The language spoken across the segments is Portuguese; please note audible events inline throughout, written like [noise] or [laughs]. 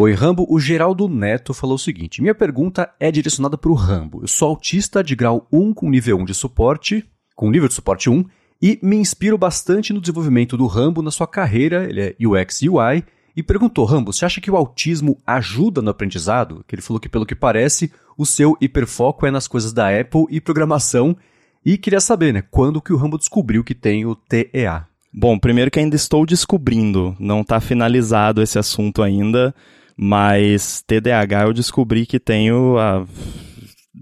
Oi, Rambo. O Geraldo Neto falou o seguinte: Minha pergunta é direcionada para o Rambo. Eu sou autista de grau 1 com nível 1 de suporte, com nível de suporte 1, e me inspiro bastante no desenvolvimento do Rambo na sua carreira, ele é UX UI, e perguntou, Rambo, você acha que o autismo ajuda no aprendizado? Que ele falou que, pelo que parece, o seu hiperfoco é nas coisas da Apple e programação, e queria saber, né, quando que o Rambo descobriu que tem o TEA? Bom, primeiro que ainda estou descobrindo, não está finalizado esse assunto ainda. Mas TDAH eu descobri que tenho a...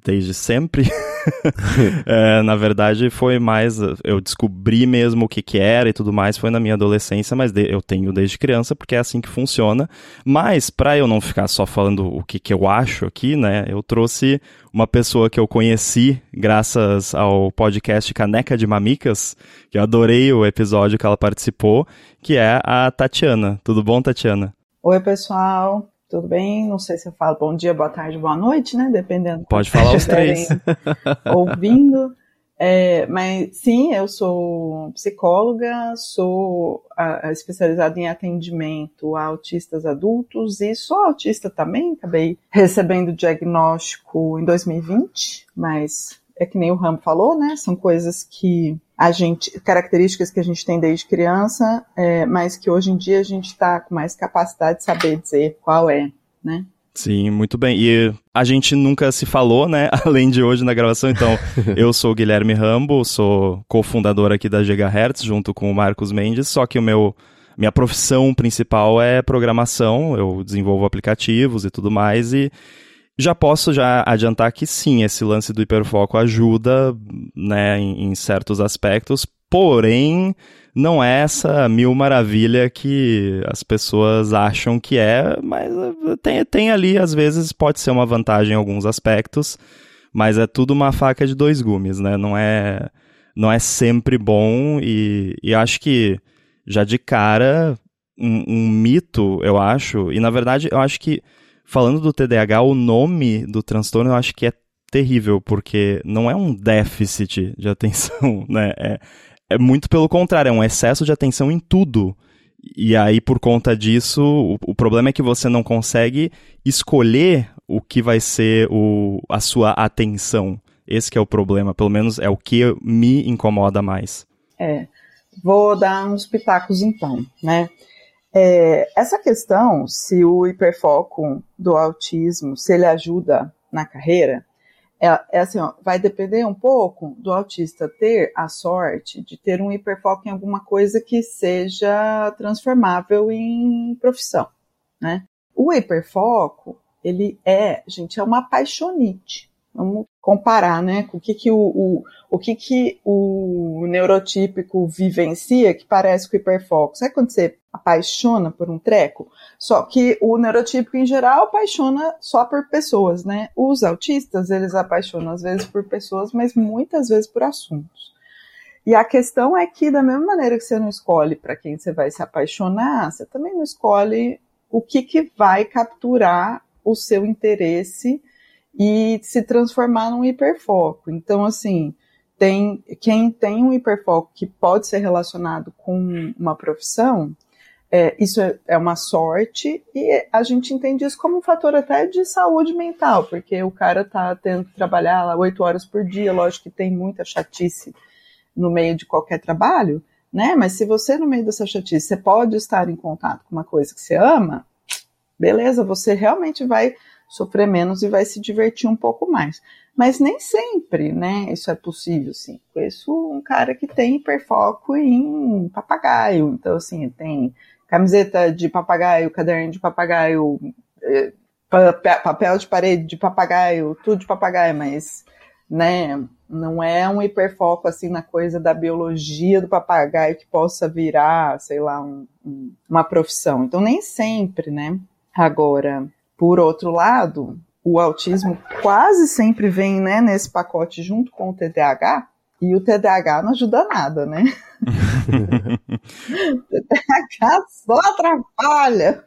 desde sempre. [laughs] é, na verdade, foi mais. Eu descobri mesmo o que, que era e tudo mais, foi na minha adolescência, mas de, eu tenho desde criança, porque é assim que funciona. Mas, para eu não ficar só falando o que, que eu acho aqui, né, eu trouxe uma pessoa que eu conheci graças ao podcast Caneca de Mamicas, que eu adorei o episódio que ela participou, que é a Tatiana. Tudo bom, Tatiana? Oi, pessoal, tudo bem? Não sei se eu falo bom dia, boa tarde, boa noite, né? Dependendo. Pode falar os três. ouvindo. É, mas sim, eu sou psicóloga, sou a, a especializada em atendimento a autistas adultos e sou autista também. Acabei recebendo diagnóstico em 2020, mas é que nem o Ram falou, né? São coisas que a gente, características que a gente tem desde criança, é, mas que hoje em dia a gente está com mais capacidade de saber dizer qual é, né? Sim, muito bem. E a gente nunca se falou, né? [laughs] Além de hoje na gravação. Então, [laughs] eu sou o Guilherme Rambo, sou cofundador aqui da Gigahertz, junto com o Marcos Mendes. Só que o meu minha profissão principal é programação. Eu desenvolvo aplicativos e tudo mais. E já posso já adiantar que sim, esse lance do hiperfoco ajuda, né, em, em certos aspectos, porém não é essa mil maravilha que as pessoas acham que é, mas eh, tem, tem ali, às vezes, pode ser uma vantagem em alguns aspectos, mas é tudo uma faca de dois gumes, né? Não é, não é sempre bom e, e acho que já de cara um, um mito, eu acho, e na verdade eu acho que falando do TDAH, o nome do transtorno eu acho que é terrível, porque não é um déficit de atenção, [laughs] né? É, é muito pelo contrário, é um excesso de atenção em tudo. E aí, por conta disso, o, o problema é que você não consegue escolher o que vai ser o, a sua atenção. Esse é o problema, pelo menos é o que me incomoda mais. É, vou dar uns pitacos então, né? É, essa questão, se o hiperfoco do autismo, se ele ajuda na carreira, é, é assim, ó, vai depender um pouco do autista ter a sorte de ter um hiperfoco em alguma coisa que seja transformável em profissão, né? O hiperfoco, ele é, gente, é uma paixonite. Vamos comparar, né, o que que o, o, o que que o neurotípico vivencia que parece com hiperfoco. Sabe quando você apaixona por um treco? Só que o neurotípico em geral apaixona só por pessoas, né? Os autistas, eles apaixonam às vezes por pessoas, mas muitas vezes por assuntos. E a questão é que da mesma maneira que você não escolhe para quem você vai se apaixonar, você também não escolhe o que que vai capturar o seu interesse e se transformar num hiperfoco. Então, assim, tem quem tem um hiperfoco que pode ser relacionado com uma profissão, é, isso é, é, uma sorte e a gente entende isso como um fator até de saúde mental, porque o cara tá tendo que trabalhar lá oito horas por dia, lógico que tem muita chatice no meio de qualquer trabalho, né? Mas se você no meio dessa chatice você pode estar em contato com uma coisa que você ama, beleza, você realmente vai sofrer menos e vai se divertir um pouco mais. Mas nem sempre, né? Isso é possível, sim. Conheço um cara que tem hiperfoco em papagaio. Então, assim, tem camiseta de papagaio, caderno de papagaio, eh, papel de parede de papagaio, tudo de papagaio, mas, né? Não é um hiperfoco assim na coisa da biologia do papagaio que possa virar, sei lá, um, um, uma profissão. Então, nem sempre, né? Agora, por outro lado, o autismo quase sempre vem né, nesse pacote junto com o TDAH, e o TDAH não ajuda nada, né? [laughs] o TDAH só atrapalha.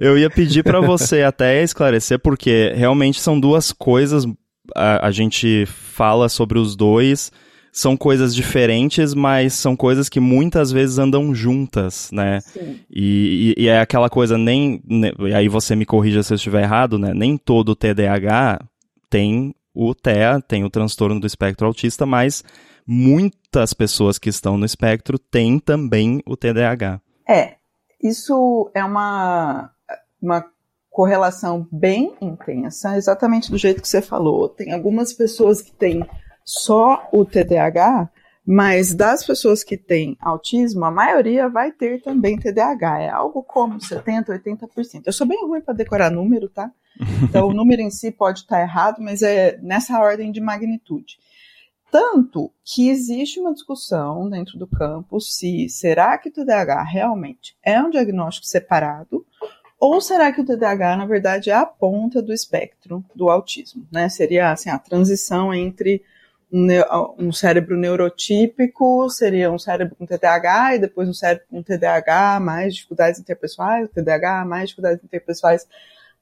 Eu ia pedir para você até esclarecer, porque realmente são duas coisas, a, a gente fala sobre os dois, são coisas diferentes, mas são coisas que muitas vezes andam juntas, né? Sim. E, e, e é aquela coisa, nem. E aí você me corrija se eu estiver errado, né? Nem todo TDAH tem o TEA, tem o transtorno do espectro autista, mas muitas pessoas que estão no espectro têm também o TDAH. É, isso é uma, uma correlação bem intensa, exatamente do jeito que você falou. Tem algumas pessoas que têm só o TDAH, mas das pessoas que têm autismo, a maioria vai ter também TDAH. É algo como 70%, 80%. Eu sou bem ruim para decorar número, tá? Então o número em si pode estar errado, mas é nessa ordem de magnitude. Tanto que existe uma discussão dentro do campo se será que o TDAH realmente é um diagnóstico separado ou será que o TDAH, na verdade, é a ponta do espectro do autismo? Né? Seria assim, a transição entre um, cérebro neurotípico seria um cérebro com TDAH e depois um cérebro com TDAH, mais dificuldades interpessoais, TDAH, mais dificuldades interpessoais,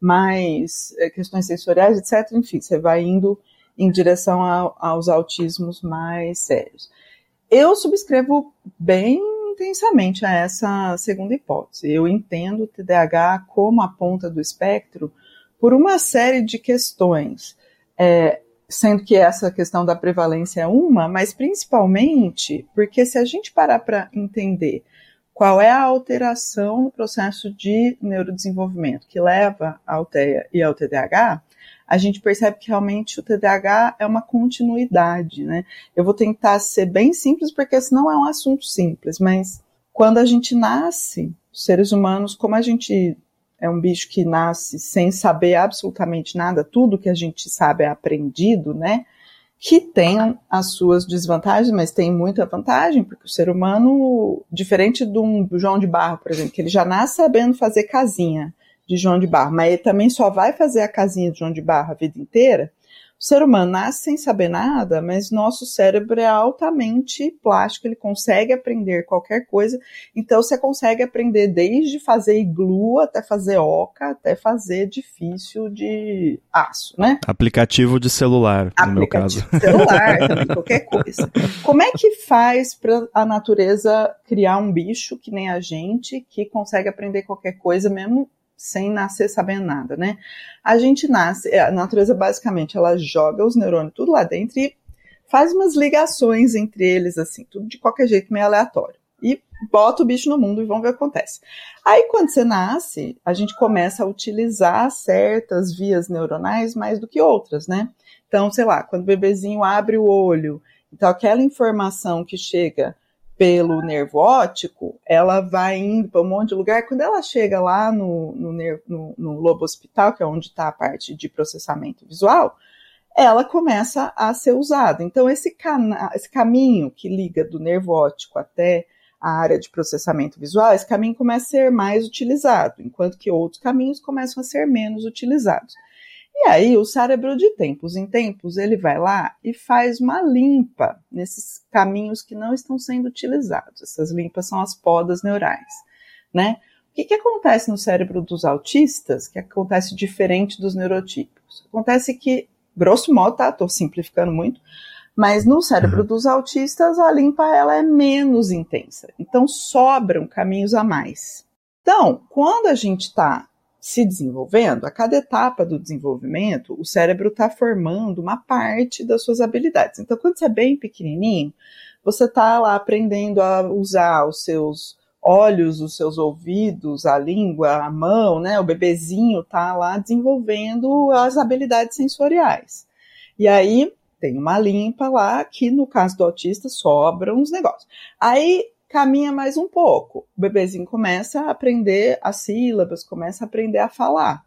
mais é, questões sensoriais, etc. Enfim, você vai indo em direção a, aos autismos mais sérios. Eu subscrevo bem intensamente a essa segunda hipótese. Eu entendo o TDAH como a ponta do espectro por uma série de questões. É, sendo que essa questão da prevalência é uma, mas principalmente porque se a gente parar para entender qual é a alteração no processo de neurodesenvolvimento que leva ao TEA e ao TDAH, a gente percebe que realmente o TDAH é uma continuidade, né? Eu vou tentar ser bem simples, porque senão é um assunto simples, mas quando a gente nasce, seres humanos, como a gente é um bicho que nasce sem saber absolutamente nada, tudo que a gente sabe é aprendido, né? Que tem as suas desvantagens, mas tem muita vantagem, porque o ser humano, diferente de um João de Barro, por exemplo, que ele já nasce sabendo fazer casinha de João de Barro, mas ele também só vai fazer a casinha de João de Barro a vida inteira, o ser humano nasce sem saber nada, mas nosso cérebro é altamente plástico, ele consegue aprender qualquer coisa. Então você consegue aprender desde fazer iglu até fazer oca, até fazer difícil de aço, né? Aplicativo de celular, no meu caso. De celular, [laughs] também, qualquer coisa. Como é que faz para a natureza criar um bicho que nem a gente, que consegue aprender qualquer coisa mesmo sem nascer sabendo nada, né? A gente nasce, é, a natureza basicamente ela joga os neurônios tudo lá dentro e faz umas ligações entre eles, assim, tudo de qualquer jeito meio aleatório. E bota o bicho no mundo e vamos ver o que acontece. Aí quando você nasce, a gente começa a utilizar certas vias neuronais mais do que outras, né? Então, sei lá, quando o bebezinho abre o olho, então aquela informação que chega pelo nervo óptico, ela vai indo para um monte de lugar. Quando ela chega lá no, no, no, no lobo hospital, que é onde está a parte de processamento visual, ela começa a ser usada. Então, esse, cana esse caminho que liga do nervo óptico até a área de processamento visual, esse caminho começa a ser mais utilizado, enquanto que outros caminhos começam a ser menos utilizados. E aí, o cérebro, de tempos em tempos, ele vai lá e faz uma limpa nesses caminhos que não estão sendo utilizados. Essas limpas são as podas neurais, né? O que, que acontece no cérebro dos autistas, que acontece diferente dos neurotípicos? Acontece que, grosso modo, tá? Estou simplificando muito, mas no cérebro uhum. dos autistas, a limpa ela é menos intensa. Então, sobram caminhos a mais. Então, quando a gente está se desenvolvendo, a cada etapa do desenvolvimento, o cérebro está formando uma parte das suas habilidades. Então, quando você é bem pequenininho, você está lá aprendendo a usar os seus olhos, os seus ouvidos, a língua, a mão, né? O bebezinho está lá desenvolvendo as habilidades sensoriais. E aí tem uma limpa lá que no caso do autista sobram uns negócios. Aí caminha mais um pouco. O bebezinho começa a aprender as sílabas, começa a aprender a falar.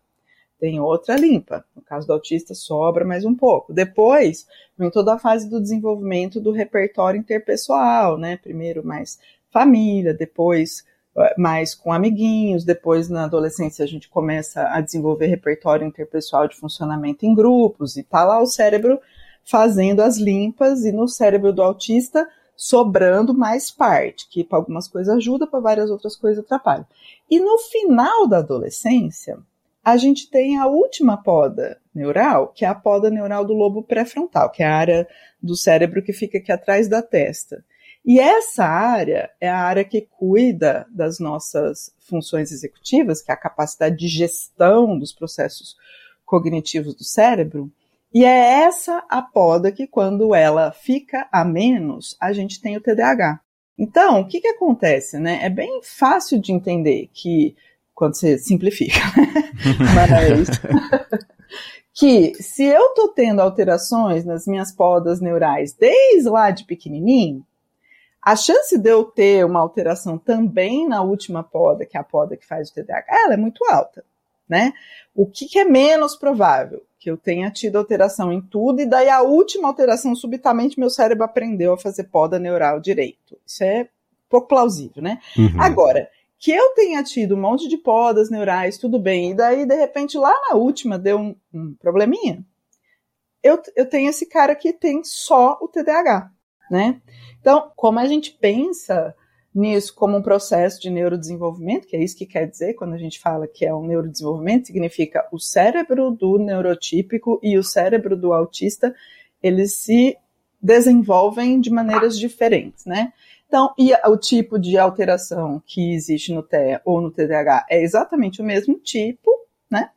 Tem outra limpa. No caso do autista, sobra mais um pouco. Depois, vem toda a fase do desenvolvimento do repertório interpessoal, né? Primeiro mais família, depois eh, mais com amiguinhos, depois na adolescência a gente começa a desenvolver repertório interpessoal de funcionamento em grupos, e tá lá o cérebro fazendo as limpas, e no cérebro do autista sobrando mais parte, que para algumas coisas ajuda, para várias outras coisas atrapalha. E no final da adolescência, a gente tem a última poda neural, que é a poda neural do lobo pré-frontal, que é a área do cérebro que fica aqui atrás da testa. E essa área é a área que cuida das nossas funções executivas, que é a capacidade de gestão dos processos cognitivos do cérebro. E é essa a poda que, quando ela fica a menos, a gente tem o TDAH. Então, o que, que acontece? Né? É bem fácil de entender que, quando você simplifica, [laughs] mas que se eu estou tendo alterações nas minhas podas neurais desde lá de pequenininho, a chance de eu ter uma alteração também na última poda, que é a poda que faz o TDAH, ela é muito alta, né? O que, que é menos provável? Que eu tenha tido alteração em tudo e daí a última alteração, subitamente meu cérebro aprendeu a fazer poda neural direito. Isso é pouco plausível, né? Uhum. Agora, que eu tenha tido um monte de podas neurais, tudo bem, e daí, de repente, lá na última deu um, um probleminha, eu, eu tenho esse cara que tem só o TDAH, né? Então, como a gente pensa nisso como um processo de neurodesenvolvimento, que é isso que quer dizer quando a gente fala que é um neurodesenvolvimento, significa o cérebro do neurotípico e o cérebro do autista, eles se desenvolvem de maneiras diferentes, né? Então, e o tipo de alteração que existe no TEA ou no TDAH é exatamente o mesmo tipo, né?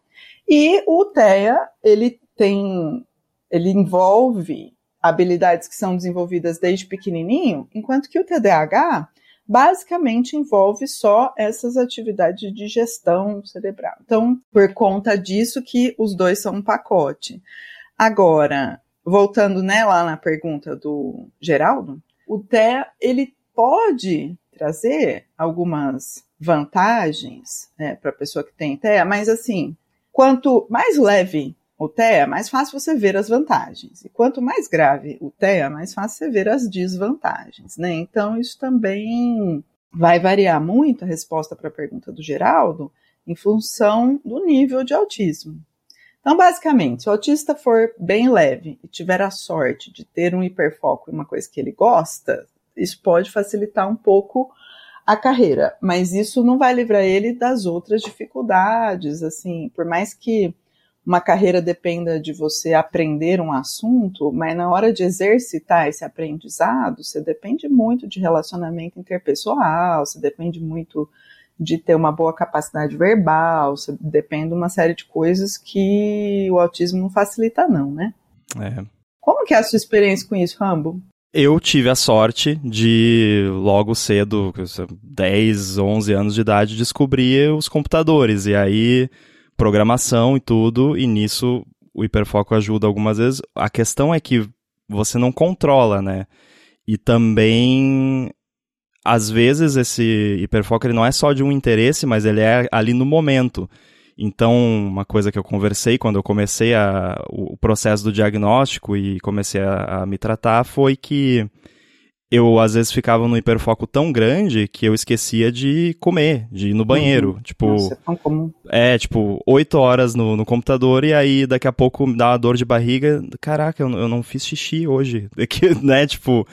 E o TEA, ele tem, ele envolve habilidades que são desenvolvidas desde pequenininho, enquanto que o TDAH basicamente envolve só essas atividades de gestão cerebral. Então, por conta disso que os dois são um pacote. Agora, voltando né, lá na pergunta do Geraldo, o TEA, ele pode trazer algumas vantagens né, para a pessoa que tem TEA, mas assim, quanto mais leve o TEA, mais fácil você ver as vantagens. E quanto mais grave o TEA, mais fácil você ver as desvantagens, né? Então, isso também vai variar muito a resposta para a pergunta do Geraldo em função do nível de autismo. Então, basicamente, se o autista for bem leve e tiver a sorte de ter um hiperfoco em uma coisa que ele gosta, isso pode facilitar um pouco a carreira, mas isso não vai livrar ele das outras dificuldades, assim, por mais que uma carreira dependa de você aprender um assunto, mas na hora de exercitar esse aprendizado, você depende muito de relacionamento interpessoal, você depende muito de ter uma boa capacidade verbal, você depende de uma série de coisas que o autismo não facilita não, né? É. Como que é a sua experiência com isso, Rambo? Eu tive a sorte de, logo cedo, 10, 11 anos de idade, descobrir os computadores. E aí, programação e tudo, e nisso o hiperfoco ajuda algumas vezes. A questão é que você não controla, né? E também, às vezes, esse hiperfoco ele não é só de um interesse, mas ele é ali no momento. Então, uma coisa que eu conversei quando eu comecei a, o processo do diagnóstico e comecei a, a me tratar foi que eu às vezes ficava num hiperfoco tão grande que eu esquecia de comer, de ir no banheiro. Uhum. Tipo. Nossa, é tão comum. É, tipo, oito horas no, no computador e aí daqui a pouco me dá uma dor de barriga. Caraca, eu, eu não fiz xixi hoje. [laughs] Que, né, tipo,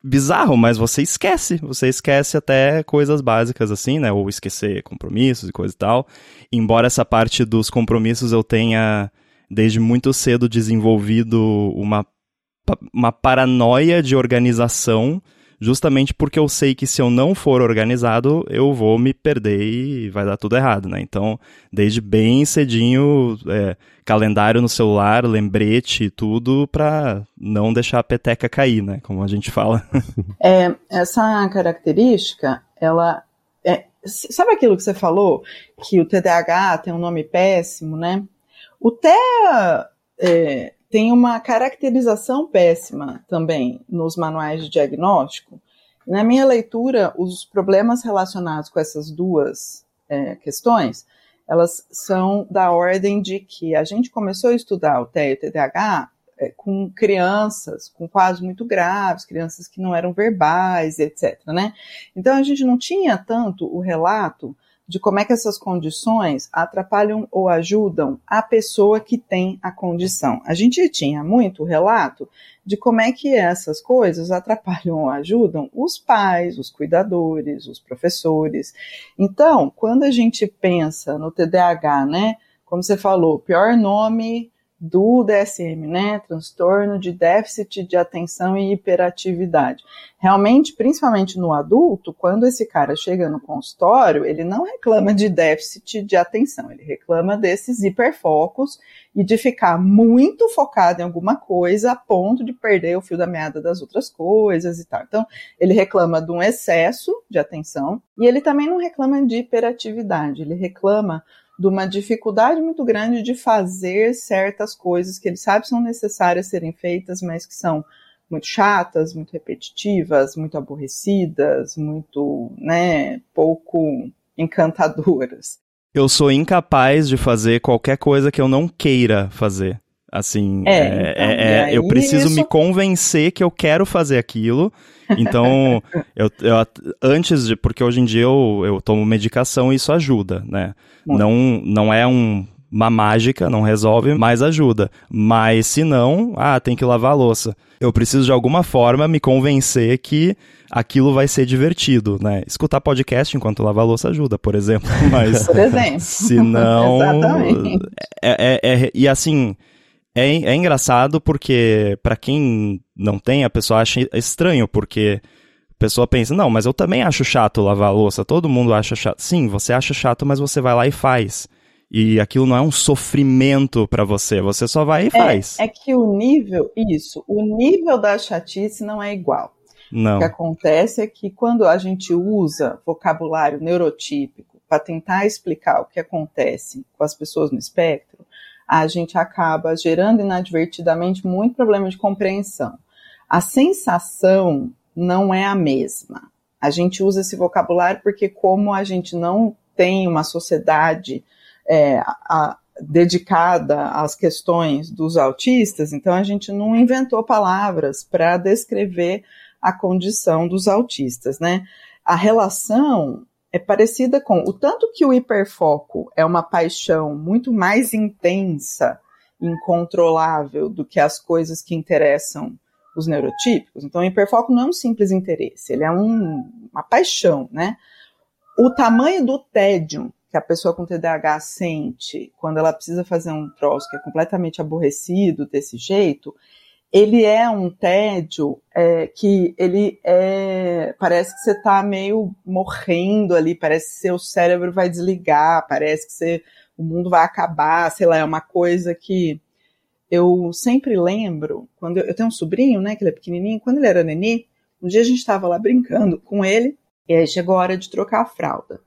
bizarro, mas você esquece. Você esquece até coisas básicas assim, né? Ou esquecer compromissos e coisa e tal. Embora essa parte dos compromissos eu tenha desde muito cedo desenvolvido uma, uma paranoia de organização justamente porque eu sei que se eu não for organizado, eu vou me perder e vai dar tudo errado, né? Então, desde bem cedinho, é, calendário no celular, lembrete, tudo para não deixar a peteca cair, né? Como a gente fala. [laughs] É, essa característica, ela é, sabe aquilo que você falou que o TDAH tem um nome péssimo, né? O TEA é, tem uma caracterização péssima também nos manuais de diagnóstico. Na minha leitura, os problemas relacionados com essas duas é, questões, elas são da ordem de que a gente começou a estudar o TEA e o TDAH é, com crianças com quadros muito graves, crianças que não eram verbais, etc. Né? Então a gente não tinha tanto o relato de como é que essas condições atrapalham ou ajudam a pessoa que tem a condição. A gente tinha muito relato de como é que essas coisas atrapalham ou ajudam os pais, os cuidadores, os professores. Então, quando a gente pensa no TDAH, né, como você falou, pior nome do DSM, né? Transtorno de déficit de atenção e hiperatividade. Realmente, principalmente no adulto, quando esse cara chega no consultório, ele não reclama de déficit de atenção, ele reclama desses hiperfocos e de ficar muito focado em alguma coisa a ponto de perder o fio da meada das outras coisas e tal. Então, ele reclama de um excesso de atenção e ele também não reclama de hiperatividade, ele reclama de uma dificuldade muito grande de fazer certas coisas que ele sabe são necessárias serem feitas, mas que são muito chatas, muito repetitivas, muito aborrecidas, muito, né, pouco encantadoras. Eu sou incapaz de fazer qualquer coisa que eu não queira fazer. Assim, é, é, então, é, é eu preciso isso... me convencer que eu quero fazer aquilo. Então, [laughs] eu, eu, antes de. Porque hoje em dia eu, eu tomo medicação e isso ajuda, né? Não, não é um, uma mágica, não resolve, mas ajuda. Mas se não, ah, tem que lavar a louça. Eu preciso de alguma forma me convencer que aquilo vai ser divertido, né? Escutar podcast enquanto lava a louça ajuda, por exemplo. [laughs] Mas por exemplo. se não, [laughs] é, é, é, e assim é, é engraçado porque, para quem não tem, a pessoa acha estranho, porque a pessoa pensa, não, mas eu também acho chato lavar a louça, todo mundo acha chato. Sim, você acha chato, mas você vai lá e faz. E aquilo não é um sofrimento para você, você só vai e é, faz. É que o nível, isso, o nível da chatice não é igual. Não. O que acontece é que quando a gente usa vocabulário neurotípico para tentar explicar o que acontece com as pessoas no espectro, a gente acaba gerando inadvertidamente muito problema de compreensão. A sensação não é a mesma. A gente usa esse vocabulário porque, como a gente não tem uma sociedade é, a, dedicada às questões dos autistas, então a gente não inventou palavras para descrever a condição dos autistas, né? A relação é parecida com o tanto que o hiperfoco é uma paixão muito mais intensa, incontrolável do que as coisas que interessam os neurotípicos. Então, o hiperfoco não é um simples interesse, ele é um, uma paixão, né? O tamanho do tédio que a pessoa com TDAH sente quando ela precisa fazer um troço que é completamente aborrecido desse jeito, ele é um tédio é, que ele é. Parece que você está meio morrendo ali, parece que seu cérebro vai desligar, parece que você, o mundo vai acabar, sei lá, é uma coisa que eu sempre lembro, quando eu, eu tenho um sobrinho, né, que ele é pequenininho, quando ele era nenê, um dia a gente estava lá brincando com ele, e aí chegou a hora de trocar a fralda.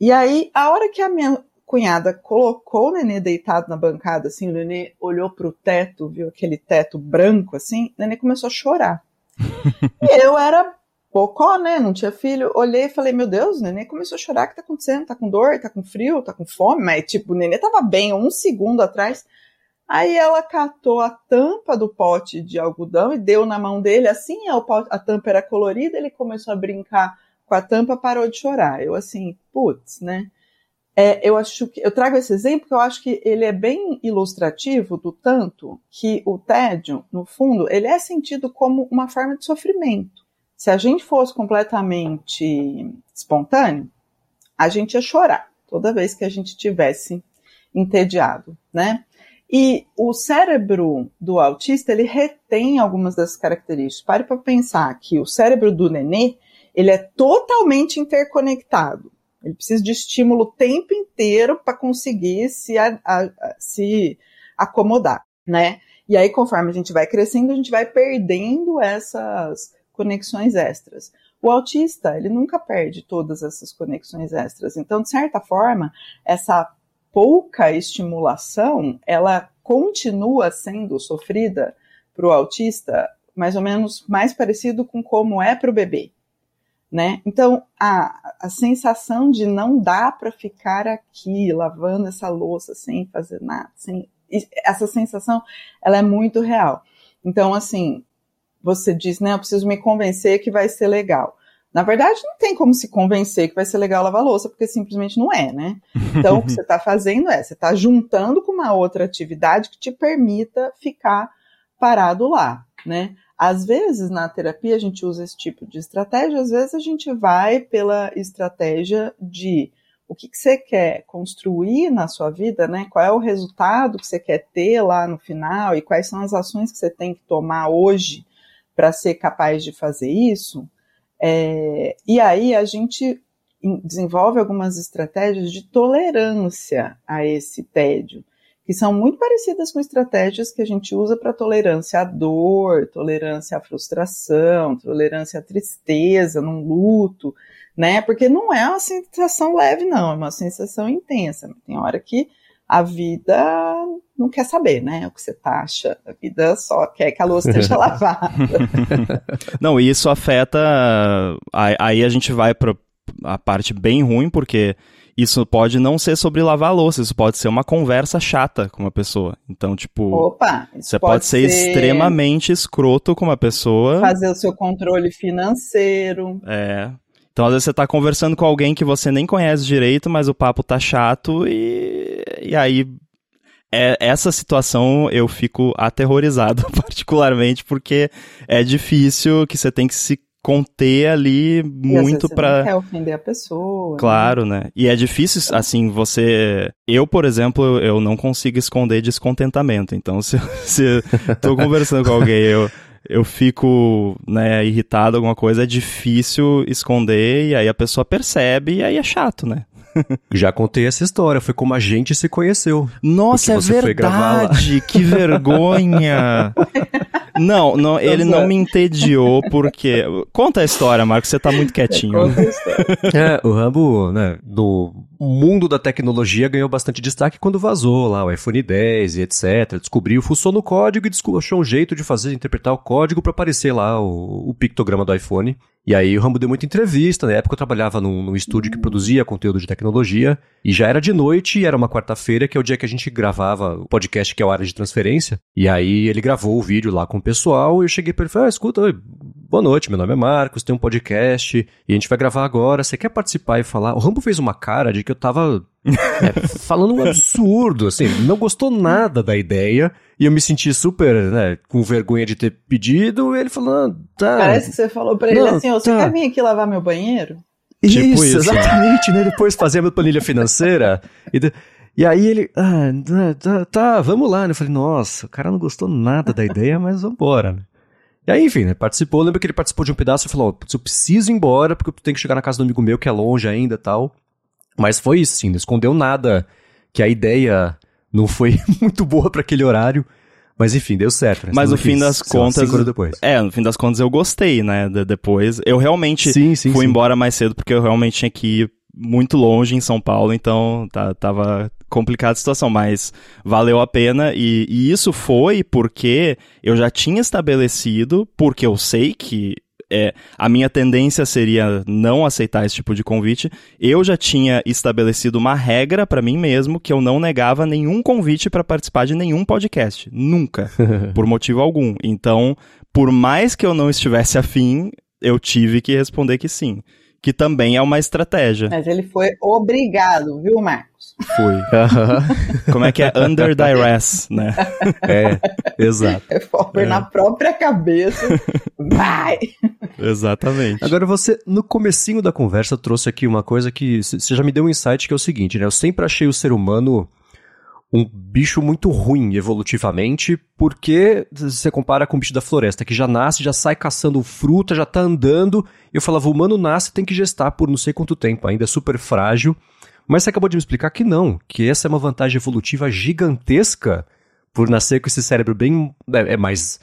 E aí, a hora que a minha cunhada colocou o nenê deitado na bancada, assim, o nenê olhou pro teto, viu aquele teto branco, assim, o nenê começou a chorar. [laughs] e eu era bocó, né, não tinha filho, olhei e falei, meu Deus, o nenê começou a chorar, o que tá acontecendo? Tá com dor, tá com frio, tá com fome? Mas, tipo, o nenê tava bem um segundo atrás. Aí ela catou a tampa do pote de algodão e deu na mão dele, assim, a, pote, a tampa era colorida, ele começou a brincar com a tampa, parou de chorar. Eu assim, putz, né? É, eu acho que eu trago esse exemplo porque eu acho que ele é bem ilustrativo do tanto que o tédio, no fundo, ele é sentido como uma forma de sofrimento. Se a gente fosse completamente espontâneo, a gente ia chorar toda vez que a gente tivesse entediado, né? E o cérebro do autista, ele retém algumas dessas características. Pare para pensar que o cérebro do nenê, ele é totalmente interconectado. Ele precisa de estímulo o tempo inteiro para conseguir se, a, a, se acomodar, né? E aí, conforme a gente vai crescendo, a gente vai perdendo essas conexões extras. O autista, ele nunca perde todas essas conexões extras. Então, de certa forma, essa pouca estimulação, ela continua sendo sofrida para o autista, mais ou menos mais parecido com como é para o bebê né? Então, a, a sensação de não dá para ficar aqui lavando essa louça sem fazer nada, sem, essa sensação, ela é muito real. Então, assim, você diz, né, eu preciso me convencer que vai ser legal. Na verdade, não tem como se convencer que vai ser legal lavar louça, porque simplesmente não é, né? Então, o que você está fazendo é, você está juntando com uma outra atividade que te permita ficar parado lá, né? Às vezes, na terapia, a gente usa esse tipo de estratégia, às vezes a gente vai pela estratégia de o que, que você quer construir na sua vida, né? Qual é o resultado que você quer ter lá no final e quais são as ações que você tem que tomar hoje para ser capaz de fazer isso. É, e aí a gente desenvolve algumas estratégias de tolerância a esse tédio, que são muito parecidas com estratégias que a gente usa para tolerância à dor, tolerância à frustração, tolerância à tristeza, num luto né? Porque não é uma sensação leve, não, é uma sensação intensa. Tem hora que a vida não quer saber, né? O que você taxa. A vida só quer que a louça esteja [laughs] lavada. não, e isso afeta. Aí a gente vai para a parte bem ruim, porque isso pode não ser sobre lavar a louça, isso pode ser uma conversa chata com uma pessoa. Então, tipo, Opa, você pode, pode ser, ser, extremamente escroto com uma pessoa. Fazer o seu controle financeiro. É. Então, às vezes, você tá conversando com alguém que você nem conhece direito, mas o papo tá chato e, e aí. É, essa situação eu fico aterrorizado, [laughs] particularmente, porque é difícil que você tem que se conter ali muito para quer ofender a pessoa. Né? Claro, né? né? E é difícil assim você, eu, por exemplo, eu não consigo esconder descontentamento. Então, [laughs] se, se tô conversando com alguém, eu eu fico, né, irritado, alguma coisa, é difícil esconder e aí a pessoa percebe e aí é chato, né? [laughs] Já contei essa história, foi como a gente se conheceu. Nossa, é verdade, que vergonha. [laughs] Não, não ele não me entediou porque. Conta a história, Marcos, você tá muito quietinho. [laughs] é, o Rambo, né, no mundo da tecnologia ganhou bastante destaque quando vazou lá o iPhone 10 e etc. Descobriu, fuçou no código e achou um jeito de fazer, interpretar o código para aparecer lá o, o pictograma do iPhone. E aí o Rambo deu muita entrevista, na época eu trabalhava num, num, estúdio que produzia conteúdo de tecnologia, e já era de noite, e era uma quarta-feira, que é o dia que a gente gravava o podcast, que é o área de transferência, e aí ele gravou o vídeo lá com o pessoal, e eu cheguei pra ele e falei, ah, escuta, boa noite, meu nome é Marcos, tem um podcast, e a gente vai gravar agora, você quer participar e falar? O Rambo fez uma cara de que eu tava é, [laughs] falando um absurdo, assim, não gostou nada da ideia, e eu me senti super, né, com vergonha de ter pedido, e ele falou, ah, tá. Parece que você falou pra ele não, assim, você tá. quer vir aqui lavar meu banheiro? Isso, tipo isso. exatamente, né, depois fazer a minha planilha financeira, e, de, e aí ele, ah, tá, tá, tá, vamos lá, eu falei, nossa, o cara não gostou nada da ideia, mas vambora, né. E aí, enfim, né, participou, lembro que ele participou de um pedaço e falou, eu preciso ir embora, porque eu tenho que chegar na casa do amigo meu, que é longe ainda tal. Mas foi isso, sim, não escondeu nada, que a ideia não foi [laughs] muito boa para aquele horário. Mas enfim, deu certo. Né? Mas no fim das contas. É, no fim das contas eu gostei, né? De, depois. Eu realmente sim, sim, fui sim. embora mais cedo porque eu realmente tinha que ir muito longe em São Paulo, então tá, tava complicada a situação, mas valeu a pena e, e isso foi porque eu já tinha estabelecido, porque eu sei que é, a minha tendência seria não aceitar esse tipo de convite. Eu já tinha estabelecido uma regra para mim mesmo que eu não negava nenhum convite para participar de nenhum podcast. Nunca. [laughs] por motivo algum. Então, por mais que eu não estivesse afim, eu tive que responder que sim que também é uma estratégia. Mas ele foi obrigado, viu, Marcos? Fui. Como é que é? Under duress, né? É, exato. Foi é. na própria cabeça. Vai! Exatamente. Agora você, no comecinho da conversa, trouxe aqui uma coisa que você já me deu um insight que é o seguinte, né? Eu sempre achei o ser humano um bicho muito ruim evolutivamente, porque você compara com o bicho da floresta, que já nasce, já sai caçando fruta, já tá andando. Eu falava, o humano nasce tem que gestar por não sei quanto tempo, ainda é super frágil. Mas você acabou de me explicar que não, que essa é uma vantagem evolutiva gigantesca por nascer com esse cérebro bem. É, é mais.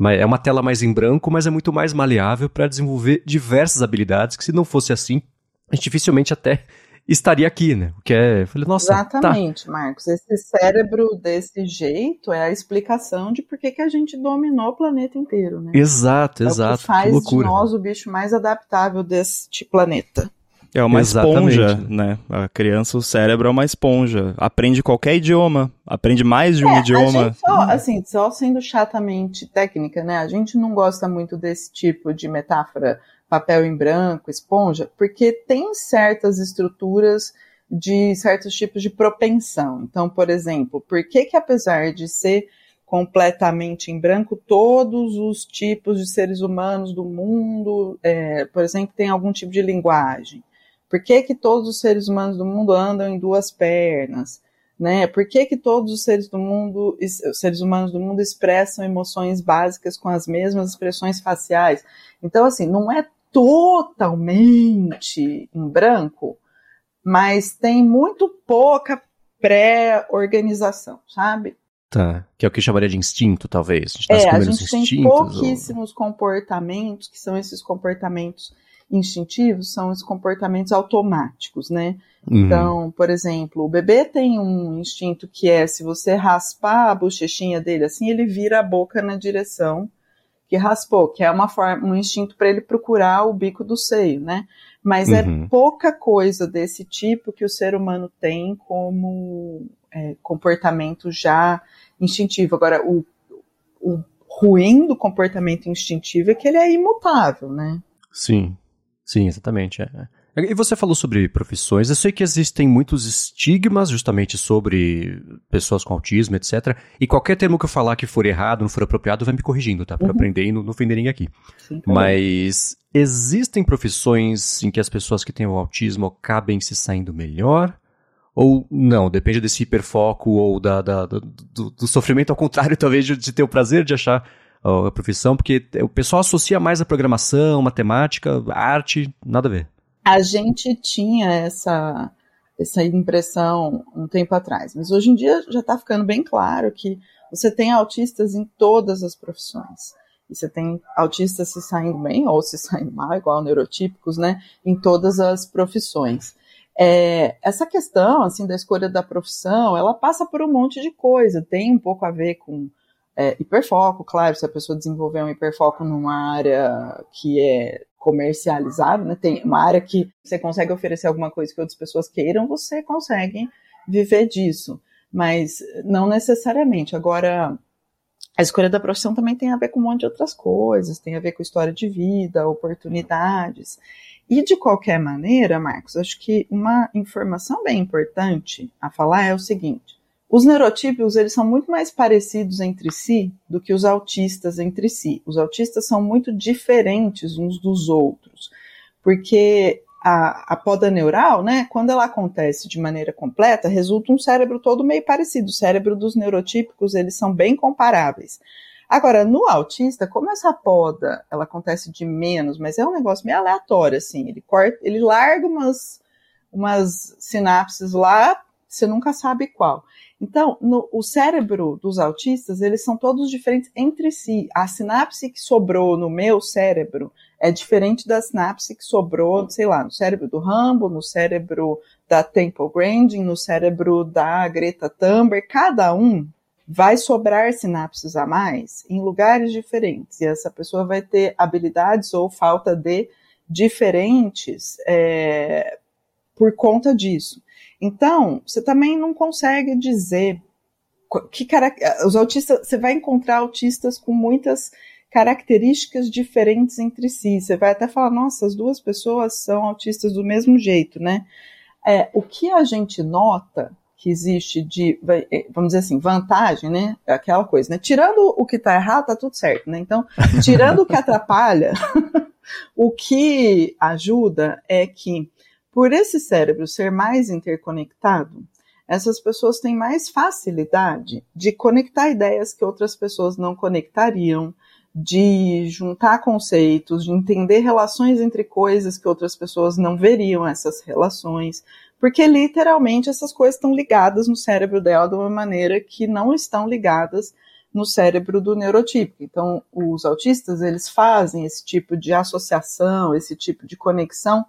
É uma tela mais em branco, mas é muito mais maleável para desenvolver diversas habilidades que, se não fosse assim, dificilmente até estaria aqui, né? O que é. Falei, nossa. Tá. Exatamente, tá. Marcos. Esse cérebro desse jeito é a explicação de por que, que a gente dominou o planeta inteiro, né? Exato, é exato. O que faz que de nós o bicho mais adaptável deste planeta. É uma Exatamente. esponja, né? A criança, o cérebro é uma esponja. Aprende qualquer idioma, aprende mais de um é, idioma. Só, assim, só sendo chatamente técnica, né? A gente não gosta muito desse tipo de metáfora papel em branco, esponja, porque tem certas estruturas de certos tipos de propensão. Então, por exemplo, por que que apesar de ser completamente em branco, todos os tipos de seres humanos do mundo, é, por exemplo, têm algum tipo de linguagem? Por que, que todos os seres humanos do mundo andam em duas pernas? Né? Por que, que todos os seres do mundo, os seres humanos do mundo expressam emoções básicas com as mesmas expressões faciais? Então, assim, não é totalmente em branco, mas tem muito pouca pré-organização, sabe? Tá, que é o que chamaria de instinto, talvez. A gente, tá é, a gente tem pouquíssimos ou... comportamentos, que são esses comportamentos instintivos, são os comportamentos automáticos, né? Uhum. Então, por exemplo, o bebê tem um instinto que é, se você raspar a bochechinha dele assim, ele vira a boca na direção que raspou, que é uma forma, um instinto para ele procurar o bico do seio, né? Mas é uhum. é pouca coisa desse tipo que o ser humano tem como é, comportamento já instintivo. Agora, o, o ruim do comportamento instintivo é que ele é imutável, né? Sim, sim, exatamente. É. E você falou sobre profissões. Eu sei que existem muitos estigmas justamente sobre pessoas com autismo, etc. E qualquer termo que eu falar que for errado, não for apropriado, vai me corrigindo, tá? Pra uhum. aprender e não, não ofender ninguém aqui. Sim, Mas existem profissões em que as pessoas que têm o autismo acabem se saindo melhor? Ou não, depende desse hiperfoco ou da, da do, do, sofrimento ao contrário, [laughs] talvez, de, de ter o prazer de achar a profissão, porque o pessoal associa mais a programação, matemática, arte, nada a ver. A gente tinha essa, essa impressão um tempo atrás, mas hoje em dia já está ficando bem claro que você tem autistas em todas as profissões. E você tem autistas se saindo bem ou se saindo mal, igual neurotípicos, né, em todas as profissões. É, essa questão assim da escolha da profissão, ela passa por um monte de coisa. Tem um pouco a ver com é, hiperfoco, claro, se a pessoa desenvolver um hiperfoco numa área que é comercializada, né, tem uma área que você consegue oferecer alguma coisa que outras pessoas queiram, você consegue viver disso, mas não necessariamente. Agora, a escolha da profissão também tem a ver com um monte de outras coisas, tem a ver com história de vida, oportunidades. E de qualquer maneira, Marcos, acho que uma informação bem importante a falar é o seguinte: os neurotípicos eles são muito mais parecidos entre si do que os autistas entre si. Os autistas são muito diferentes uns dos outros, porque a, a poda neural, né, quando ela acontece de maneira completa, resulta um cérebro todo meio parecido. O cérebro dos neurotípicos eles são bem comparáveis. Agora, no autista, como essa poda, ela acontece de menos, mas é um negócio meio aleatório, assim, ele corta, ele larga umas, umas sinapses lá, você nunca sabe qual. Então, no, o cérebro dos autistas, eles são todos diferentes entre si. A sinapse que sobrou no meu cérebro é diferente da sinapse que sobrou, sei lá, no cérebro do Rambo, no cérebro da Temple Grandin, no cérebro da Greta Thunberg. Cada um vai sobrar sinapses a mais em lugares diferentes e essa pessoa vai ter habilidades ou falta de diferentes é, por conta disso. Então, você também não consegue dizer que cara, os autistas, você vai encontrar autistas com muitas características diferentes entre si. Você vai até falar, nossa, as duas pessoas são autistas do mesmo jeito, né? É, o que a gente nota que existe de, eh, vamos dizer assim, vantagem, né? É aquela coisa, né? Tirando o que está errado, tá tudo certo, né? Então, tirando o que atrapalha, [laughs] o que ajuda é que, por esse cérebro ser mais interconectado, essas pessoas têm mais facilidade de conectar ideias que outras pessoas não conectariam, de juntar conceitos, de entender relações entre coisas que outras pessoas não veriam essas relações, porque literalmente essas coisas estão ligadas no cérebro dela de uma maneira que não estão ligadas no cérebro do neurotípico. Então, os autistas, eles fazem esse tipo de associação, esse tipo de conexão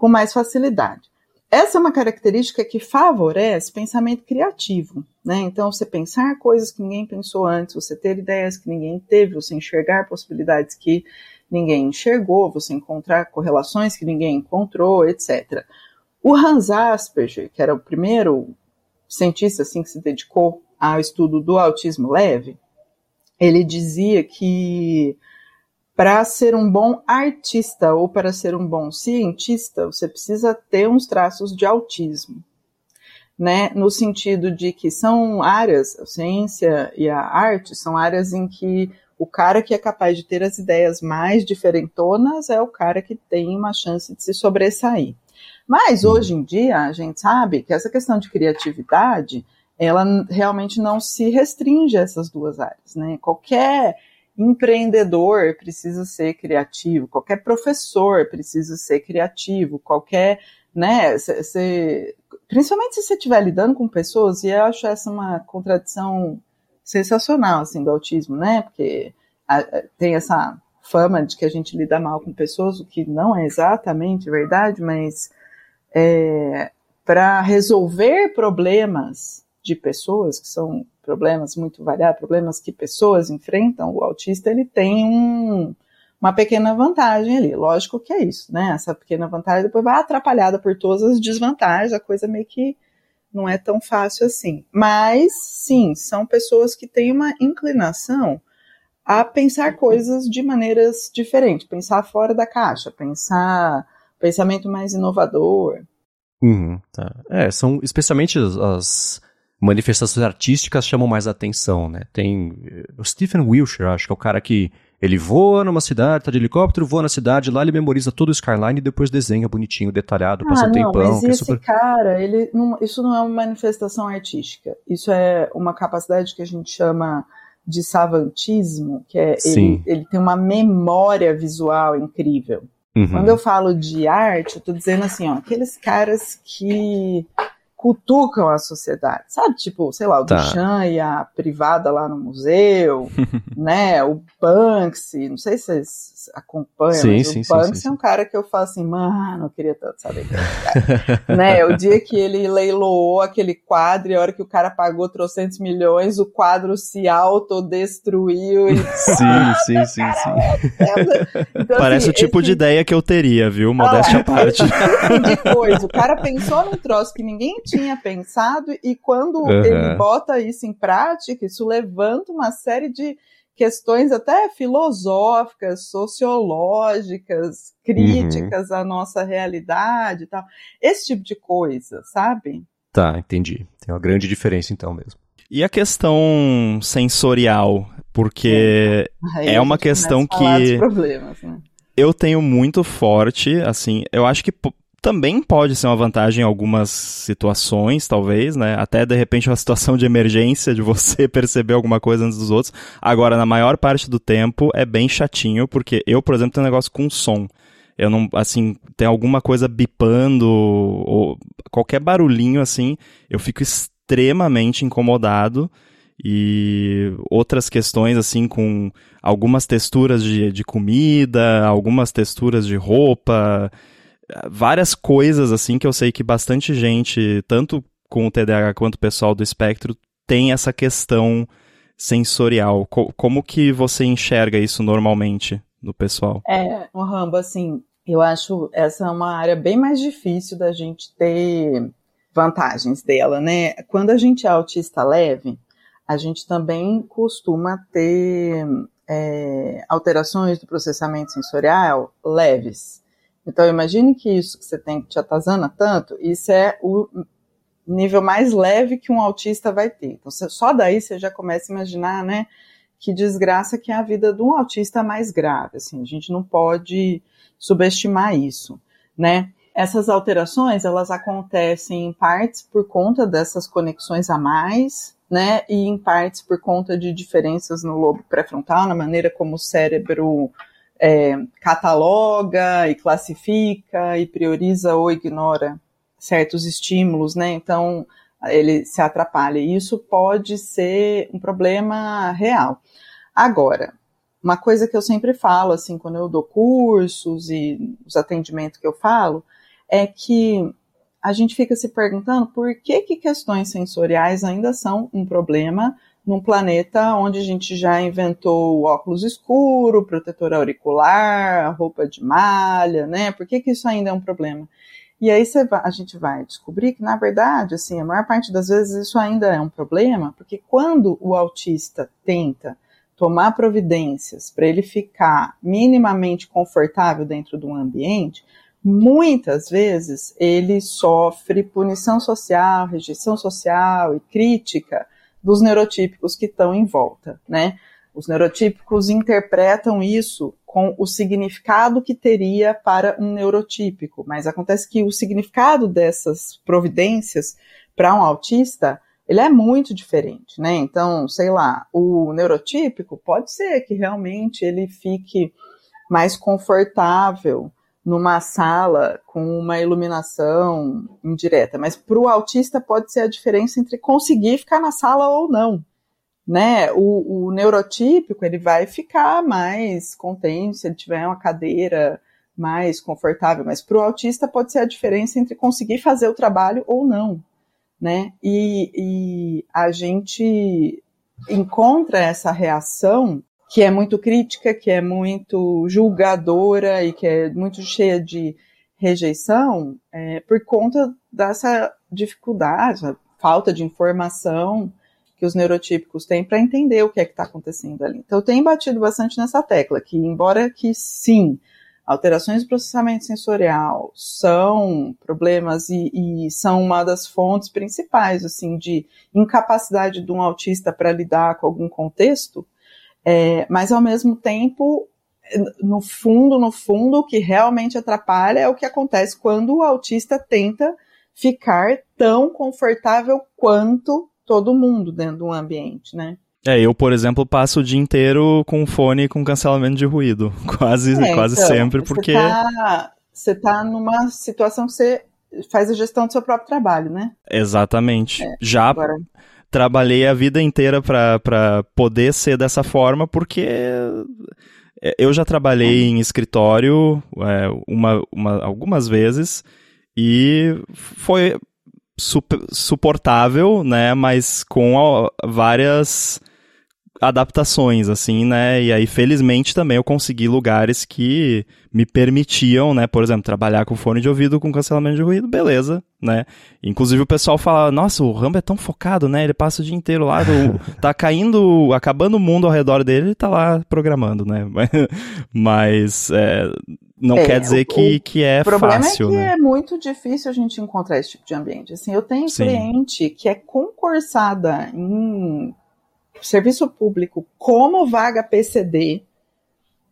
com mais facilidade. Essa é uma característica que favorece pensamento criativo, né? Então, você pensar coisas que ninguém pensou antes, você ter ideias que ninguém teve, você enxergar possibilidades que ninguém enxergou, você encontrar correlações que ninguém encontrou, etc. O Hans Asperger, que era o primeiro cientista assim, que se dedicou ao estudo do autismo leve, ele dizia que para ser um bom artista ou para ser um bom cientista, você precisa ter uns traços de autismo. Né, no sentido de que são áreas, a ciência e a arte são áreas em que o cara que é capaz de ter as ideias mais diferentonas é o cara que tem uma chance de se sobressair. Mas hoje em dia a gente sabe que essa questão de criatividade, ela realmente não se restringe a essas duas áreas, né? Qualquer empreendedor precisa ser criativo, qualquer professor precisa ser criativo, qualquer, né, cê, cê, principalmente se você estiver lidando com pessoas, e eu acho essa uma contradição sensacional, assim, do autismo, né, porque a, tem essa fama de que a gente lida mal com pessoas, o que não é exatamente verdade, mas é, para resolver problemas de pessoas, que são problemas muito variados, problemas que pessoas enfrentam, o autista ele tem um, uma pequena vantagem ali. Lógico que é isso, né? Essa pequena vantagem depois vai atrapalhada por todas as desvantagens, a coisa meio que não é tão fácil assim. Mas, sim, são pessoas que têm uma inclinação a pensar coisas de maneiras diferentes, pensar fora da caixa, pensar pensamento mais inovador. Uhum, tá. É, são especialmente as, as manifestações artísticas chamam mais atenção, né? Tem eh, o Stephen Wilshire, acho que é o cara que ele voa numa cidade, tá de helicóptero, voa na cidade, lá ele memoriza todo o skyline e depois desenha bonitinho, detalhado, passa ah, um tempão. Mas é esse é super... cara, ele não, isso não é uma manifestação artística. Isso é uma capacidade que a gente chama de savantismo, que é ele, ele tem uma memória visual incrível. Uhum. Quando eu falo de arte, eu tô dizendo assim, ó, aqueles caras que cutucam a sociedade, sabe? Tipo, sei lá, o tá. Duchamp e a privada lá no museu, [laughs] né? O Banksy, não sei se vocês acompanham, sim, mas sim, o sim, é um cara que eu falo assim, mano, eu queria tanto saber é né? O dia que ele leiloou aquele quadro e a hora que o cara pagou trocentos milhões, o quadro se autodestruiu. E... [laughs] [laughs] Sim, sim, sim, sim. Então, Parece assim, o tipo esse... de ideia que eu teria, viu? Modéstia à parte. Tipo de [laughs] coisa. O cara pensou num troço que ninguém tinha pensado, e quando uhum. ele bota isso em prática, isso levanta uma série de questões até filosóficas, sociológicas, críticas uhum. à nossa realidade e tal. Esse tipo de coisa, sabe? Tá, entendi. Tem uma grande diferença então mesmo. E a questão sensorial? Porque é, é uma questão que. Problemas, né? Eu tenho muito forte, assim, eu acho que também pode ser uma vantagem em algumas situações, talvez, né? Até de repente uma [laughs] situação de emergência, de você [laughs] perceber alguma coisa antes dos outros. Agora, na maior parte do tempo, é bem chatinho, porque eu, por exemplo, tenho um negócio com som. Eu não, assim, tem alguma coisa bipando, ou qualquer barulhinho assim, eu fico extremamente incomodado. E outras questões, assim, com algumas texturas de, de comida, algumas texturas de roupa várias coisas assim que eu sei que bastante gente, tanto com o TDAH quanto o pessoal do espectro, tem essa questão sensorial. Co como que você enxerga isso normalmente no pessoal? É, o Rambo, assim, eu acho essa é uma área bem mais difícil da gente ter vantagens dela, né? Quando a gente é autista leve, a gente também costuma ter é, alterações do processamento sensorial leves. Então, imagine que isso que você tem que te atazana tanto, isso é o nível mais leve que um autista vai ter. Então, só daí você já começa a imaginar, né, que desgraça que é a vida de um autista mais grave. Assim, a gente não pode subestimar isso, né? Essas alterações, elas acontecem em partes por conta dessas conexões a mais, né, e em partes por conta de diferenças no lobo pré-frontal, na maneira como o cérebro é, cataloga e classifica e prioriza ou ignora certos estímulos, né? Então ele se atrapalha. E isso pode ser um problema real. Agora, uma coisa que eu sempre falo, assim, quando eu dou cursos e os atendimentos que eu falo, é que a gente fica se perguntando por que, que questões sensoriais ainda são um problema num planeta onde a gente já inventou óculos escuro, protetor auricular, roupa de malha, né? Por que, que isso ainda é um problema? E aí vai, a gente vai descobrir que, na verdade, assim, a maior parte das vezes isso ainda é um problema, porque quando o autista tenta tomar providências para ele ficar minimamente confortável dentro de um ambiente, muitas vezes ele sofre punição social, rejeição social e crítica dos neurotípicos que estão em volta, né? Os neurotípicos interpretam isso com o significado que teria para um neurotípico, mas acontece que o significado dessas providências para um autista ele é muito diferente, né? Então, sei lá, o neurotípico pode ser que realmente ele fique mais confortável numa sala com uma iluminação indireta, mas para o autista pode ser a diferença entre conseguir ficar na sala ou não. Né? O, o neurotípico ele vai ficar mais contente se ele tiver uma cadeira mais confortável, mas para o autista pode ser a diferença entre conseguir fazer o trabalho ou não, né? E, e a gente encontra essa reação que é muito crítica, que é muito julgadora e que é muito cheia de rejeição, é, por conta dessa dificuldade, falta de informação que os neurotípicos têm para entender o que é que está acontecendo ali. Então, eu tenho batido bastante nessa tecla, que embora que sim, alterações do processamento sensorial são problemas e, e, são uma das fontes principais assim de incapacidade de um autista para lidar com algum contexto, é, mas ao mesmo tempo, no fundo, no fundo, o que realmente atrapalha é o que acontece quando o autista tenta ficar tão confortável quanto todo mundo dentro de um ambiente, né? É, eu, por exemplo, passo o dia inteiro com fone com cancelamento de ruído. [laughs] Quase, é, quase então, sempre, porque. Você tá, tá numa situação que você faz a gestão do seu próprio trabalho, né? Exatamente. É, Já agora trabalhei a vida inteira para poder ser dessa forma, porque eu já trabalhei em escritório é, uma, uma, algumas vezes e foi suportável, né? Mas com várias adaptações, assim, né? E aí, felizmente, também eu consegui lugares que me permitiam, né? Por exemplo, trabalhar com fone de ouvido com cancelamento de ruído, beleza, né? Inclusive o pessoal fala, nossa, o Rambo é tão focado, né? Ele passa o dia inteiro lá, do, [laughs] tá caindo, acabando o mundo ao redor dele, ele tá lá programando, né? [laughs] Mas é, não é, quer dizer o, que, que é fácil, né? O problema é que né? é muito difícil a gente encontrar esse tipo de ambiente. Assim, eu tenho Sim. cliente que é concursada em serviço público como vaga PCD,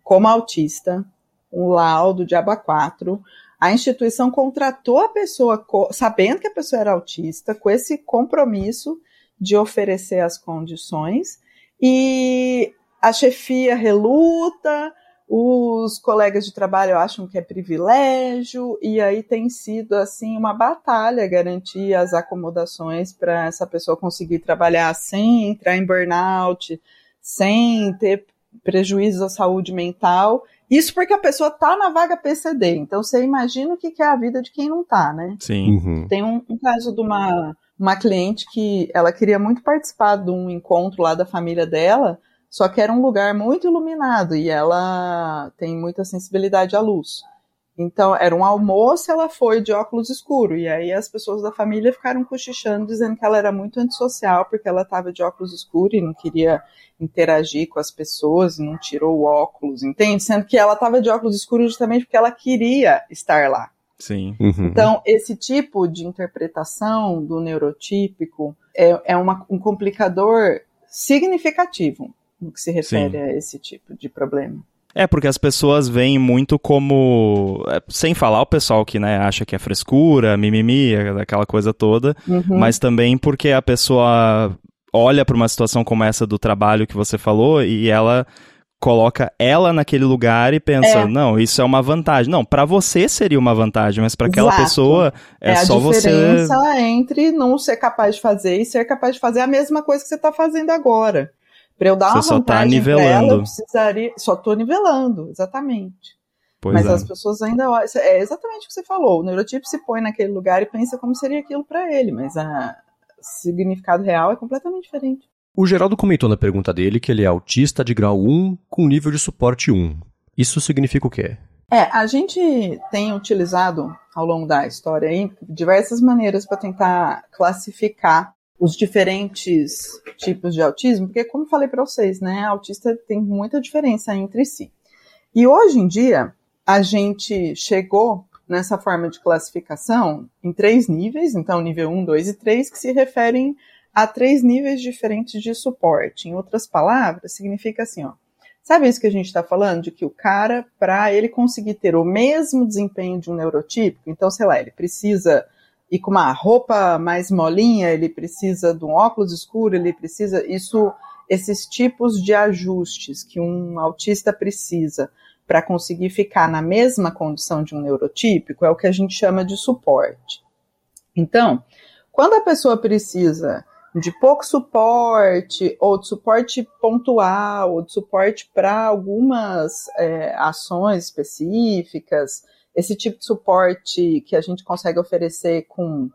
como autista, um laudo de aba 4, a instituição contratou a pessoa sabendo que a pessoa era autista, com esse compromisso de oferecer as condições, e a chefia reluta, os colegas de trabalho acham que é privilégio, e aí tem sido assim uma batalha garantir as acomodações para essa pessoa conseguir trabalhar sem entrar em burnout, sem ter prejuízo à saúde mental. Isso porque a pessoa está na vaga PCD. Então você imagina o que é a vida de quem não está, né? Sim. Uhum. Tem um, um caso de uma, uma cliente que ela queria muito participar de um encontro lá da família dela, só que era um lugar muito iluminado e ela tem muita sensibilidade à luz. Então, era um almoço, ela foi de óculos escuros. E aí as pessoas da família ficaram cochichando, dizendo que ela era muito antissocial, porque ela estava de óculos escuros e não queria interagir com as pessoas, e não tirou o óculos, entende? Sendo que ela estava de óculos escuros justamente porque ela queria estar lá. Sim. Uhum. Então, esse tipo de interpretação do neurotípico é, é uma, um complicador significativo no que se refere Sim. a esse tipo de problema. É, porque as pessoas veem muito como. É, sem falar o pessoal que né, acha que é frescura, mimimi, aquela coisa toda, uhum. mas também porque a pessoa olha para uma situação como essa do trabalho que você falou e ela coloca ela naquele lugar e pensa, é. não, isso é uma vantagem. Não, para você seria uma vantagem, mas para aquela Exato. pessoa é, é só você. A diferença entre não ser capaz de fazer e ser capaz de fazer a mesma coisa que você está fazendo agora. Para eu dar uma Você só tá nivelando. Ela, eu precisaria. Só estou nivelando, exatamente. Pois Mas é. as pessoas ainda. É exatamente o que você falou. O neurotipo se põe naquele lugar e pensa como seria aquilo para ele, mas o significado real é completamente diferente. O Geraldo comentou na pergunta dele que ele é autista de grau 1 com nível de suporte 1. Isso significa o quê? É, a gente tem utilizado ao longo da história aí diversas maneiras para tentar classificar os diferentes tipos de autismo, porque como falei para vocês, né, autista tem muita diferença entre si. E hoje em dia, a gente chegou nessa forma de classificação em três níveis, então nível 1, 2 e 3, que se referem a três níveis diferentes de suporte. Em outras palavras, significa assim, ó, Sabe isso que a gente está falando? De que o cara, para ele conseguir ter o mesmo desempenho de um neurotípico, então, sei lá, ele precisa ir com uma roupa mais molinha, ele precisa de um óculos escuro, ele precisa. Isso, esses tipos de ajustes que um autista precisa para conseguir ficar na mesma condição de um neurotípico é o que a gente chama de suporte. Então, quando a pessoa precisa de pouco suporte, ou de suporte pontual, ou de suporte para algumas é, ações específicas, esse tipo de suporte que a gente consegue oferecer com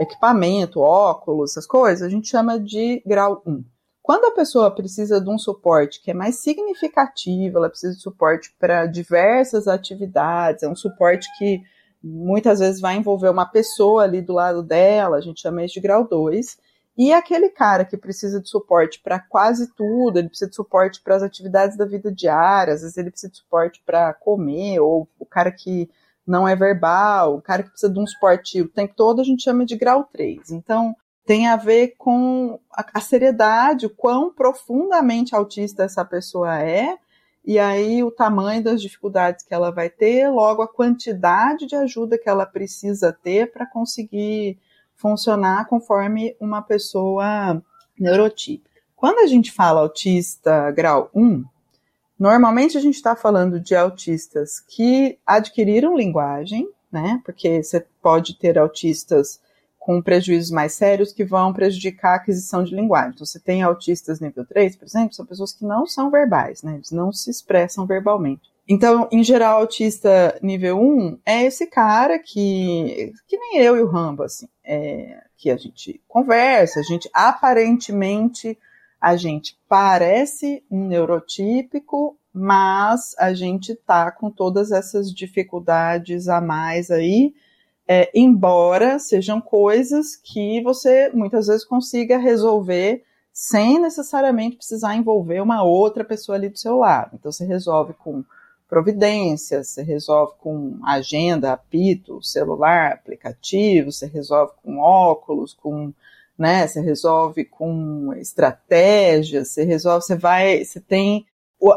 equipamento, óculos, essas coisas, a gente chama de grau 1. Quando a pessoa precisa de um suporte que é mais significativo, ela precisa de suporte para diversas atividades, é um suporte que muitas vezes vai envolver uma pessoa ali do lado dela, a gente chama isso de grau 2. E aquele cara que precisa de suporte para quase tudo, ele precisa de suporte para as atividades da vida diária, às vezes ele precisa de suporte para comer, ou o cara que não é verbal, o cara que precisa de um suporte o tempo todo, a gente chama de grau 3. Então, tem a ver com a, a seriedade, o quão profundamente autista essa pessoa é, e aí o tamanho das dificuldades que ela vai ter, logo a quantidade de ajuda que ela precisa ter para conseguir funcionar conforme uma pessoa neurotípica. Quando a gente fala autista grau 1, normalmente a gente está falando de autistas que adquiriram linguagem, né? Porque você pode ter autistas com prejuízos mais sérios que vão prejudicar a aquisição de linguagem. Então, você tem autistas nível 3, por exemplo, são pessoas que não são verbais, né? Eles não se expressam verbalmente. Então, em geral, autista nível 1 é esse cara que, que nem eu e o Rambo, assim, é, que a gente conversa, a gente aparentemente, a gente parece um neurotípico, mas a gente tá com todas essas dificuldades a mais aí, é, embora sejam coisas que você muitas vezes consiga resolver sem necessariamente precisar envolver uma outra pessoa ali do seu lado. Então, você resolve com providências, você resolve com agenda, apito, celular, aplicativo, você resolve com óculos, com, né, você resolve com estratégias, você resolve, você vai, você tem,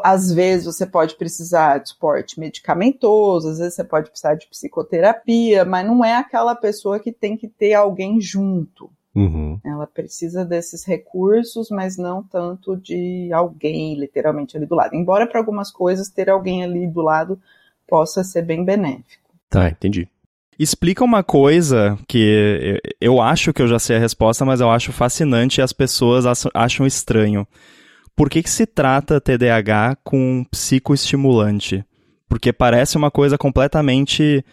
às vezes você pode precisar de suporte medicamentoso, às vezes você pode precisar de psicoterapia, mas não é aquela pessoa que tem que ter alguém junto. Uhum. Ela precisa desses recursos, mas não tanto de alguém literalmente ali do lado. Embora para algumas coisas ter alguém ali do lado possa ser bem benéfico. Tá, entendi. Explica uma coisa que eu acho que eu já sei a resposta, mas eu acho fascinante e as pessoas acham estranho. Por que, que se trata TDAH com um psicoestimulante? Porque parece uma coisa completamente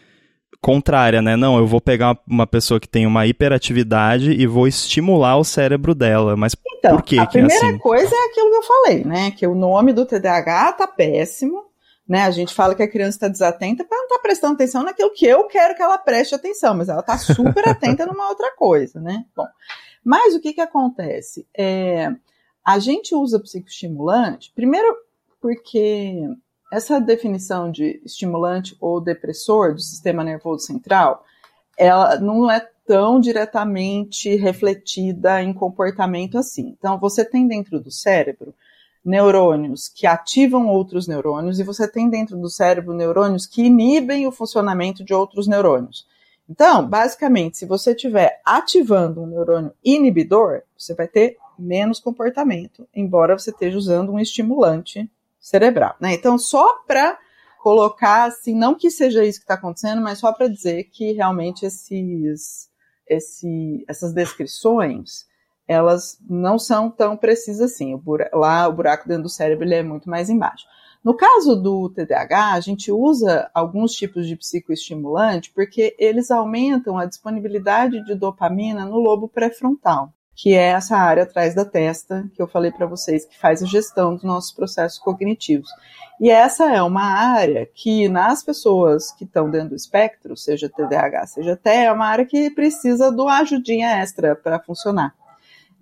contrária, né? Não, eu vou pegar uma pessoa que tem uma hiperatividade e vou estimular o cérebro dela. Mas então, por que a que é primeira assim? coisa é aquilo que eu falei, né? Que o nome do TDAH tá péssimo, né? A gente fala que a criança está desatenta para não estar tá prestando atenção naquilo que eu quero que ela preste atenção, mas ela tá super atenta [laughs] numa outra coisa, né? Bom, mas o que que acontece? É, a gente usa psicoestimulante, primeiro porque essa definição de estimulante ou depressor do sistema nervoso central, ela não é tão diretamente refletida em comportamento assim. Então, você tem dentro do cérebro neurônios que ativam outros neurônios e você tem dentro do cérebro neurônios que inibem o funcionamento de outros neurônios. Então, basicamente, se você estiver ativando um neurônio inibidor, você vai ter menos comportamento, embora você esteja usando um estimulante cerebral, né? Então, só para colocar assim, não que seja isso que está acontecendo, mas só para dizer que realmente esses, esse, essas descrições elas não são tão precisas assim. O buraco, lá o buraco dentro do cérebro ele é muito mais embaixo. No caso do TDAH, a gente usa alguns tipos de psicoestimulante porque eles aumentam a disponibilidade de dopamina no lobo pré-frontal que é essa área atrás da testa que eu falei para vocês, que faz a gestão dos nossos processos cognitivos. E essa é uma área que, nas pessoas que estão dentro do espectro, seja TDAH, seja TEA, é uma área que precisa do ajudinha extra para funcionar.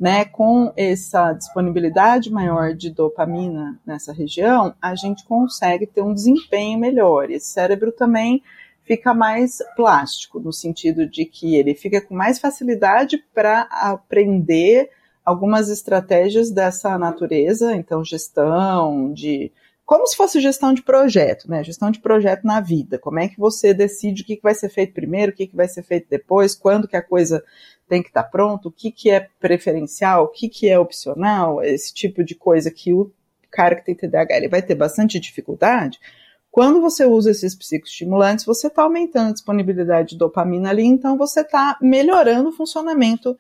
Né, com essa disponibilidade maior de dopamina nessa região, a gente consegue ter um desempenho melhor. Esse cérebro também fica mais plástico, no sentido de que ele fica com mais facilidade para aprender algumas estratégias dessa natureza, então gestão de como se fosse gestão de projeto, né? Gestão de projeto na vida. Como é que você decide o que, que vai ser feito primeiro, o que, que vai ser feito depois, quando que a coisa tem que estar tá pronto, o que, que é preferencial, o que, que é opcional, esse tipo de coisa que o cara que tem TDAH ele vai ter bastante dificuldade. Quando você usa esses psicoestimulantes, você está aumentando a disponibilidade de dopamina ali, então você está melhorando o funcionamento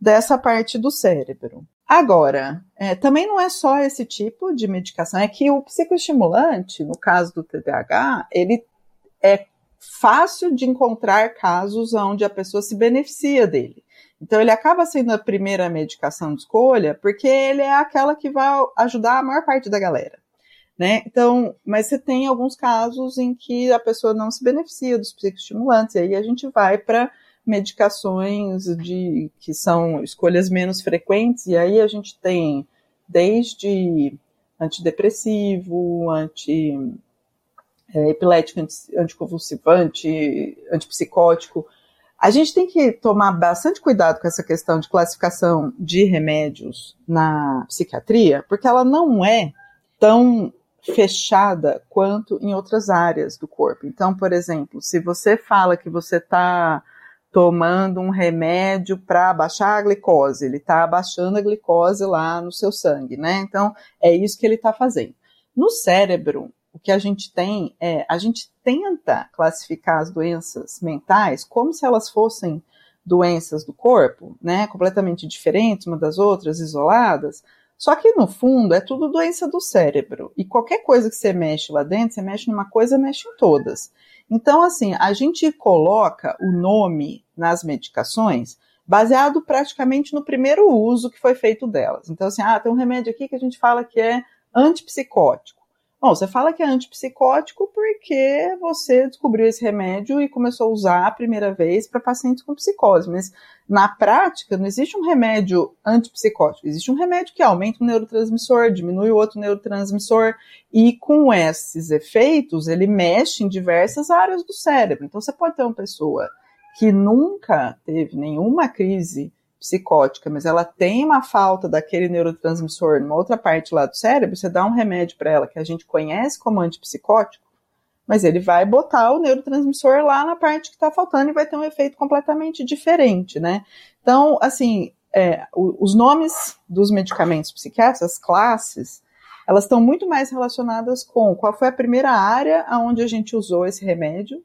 dessa parte do cérebro. Agora, é, também não é só esse tipo de medicação, é que o psicoestimulante, no caso do TDAH, ele é fácil de encontrar casos onde a pessoa se beneficia dele. Então, ele acaba sendo a primeira medicação de escolha, porque ele é aquela que vai ajudar a maior parte da galera. Né? Então, mas você tem alguns casos em que a pessoa não se beneficia dos psicoestimulantes, e aí a gente vai para medicações de que são escolhas menos frequentes, e aí a gente tem desde antidepressivo, anti é, epilético, anti, anticonvulsivante, antipsicótico. A gente tem que tomar bastante cuidado com essa questão de classificação de remédios na psiquiatria, porque ela não é tão fechada quanto em outras áreas do corpo. Então, por exemplo, se você fala que você está tomando um remédio para abaixar a glicose. Ele está abaixando a glicose lá no seu sangue, né? Então, é isso que ele está fazendo. No cérebro, o que a gente tem é, a gente tenta classificar as doenças mentais como se elas fossem doenças do corpo, né? Completamente diferentes uma das outras, isoladas. Só que no fundo é tudo doença do cérebro. E qualquer coisa que você mexe lá dentro, você mexe numa coisa, mexe em todas. Então, assim, a gente coloca o nome nas medicações baseado praticamente no primeiro uso que foi feito delas. Então, assim, ah, tem um remédio aqui que a gente fala que é antipsicótico. Bom, você fala que é antipsicótico porque você descobriu esse remédio e começou a usar a primeira vez para pacientes com psicose, mas na prática não existe um remédio antipsicótico, existe um remédio que aumenta o neurotransmissor, diminui o outro neurotransmissor e com esses efeitos ele mexe em diversas áreas do cérebro. Então você pode ter uma pessoa que nunca teve nenhuma crise psicótica, mas ela tem uma falta daquele neurotransmissor numa outra parte lá do cérebro, você dá um remédio para ela que a gente conhece como antipsicótico, mas ele vai botar o neurotransmissor lá na parte que está faltando e vai ter um efeito completamente diferente, né? Então, assim, é, os nomes dos medicamentos psiquiátricos, as classes, elas estão muito mais relacionadas com qual foi a primeira área onde a gente usou esse remédio,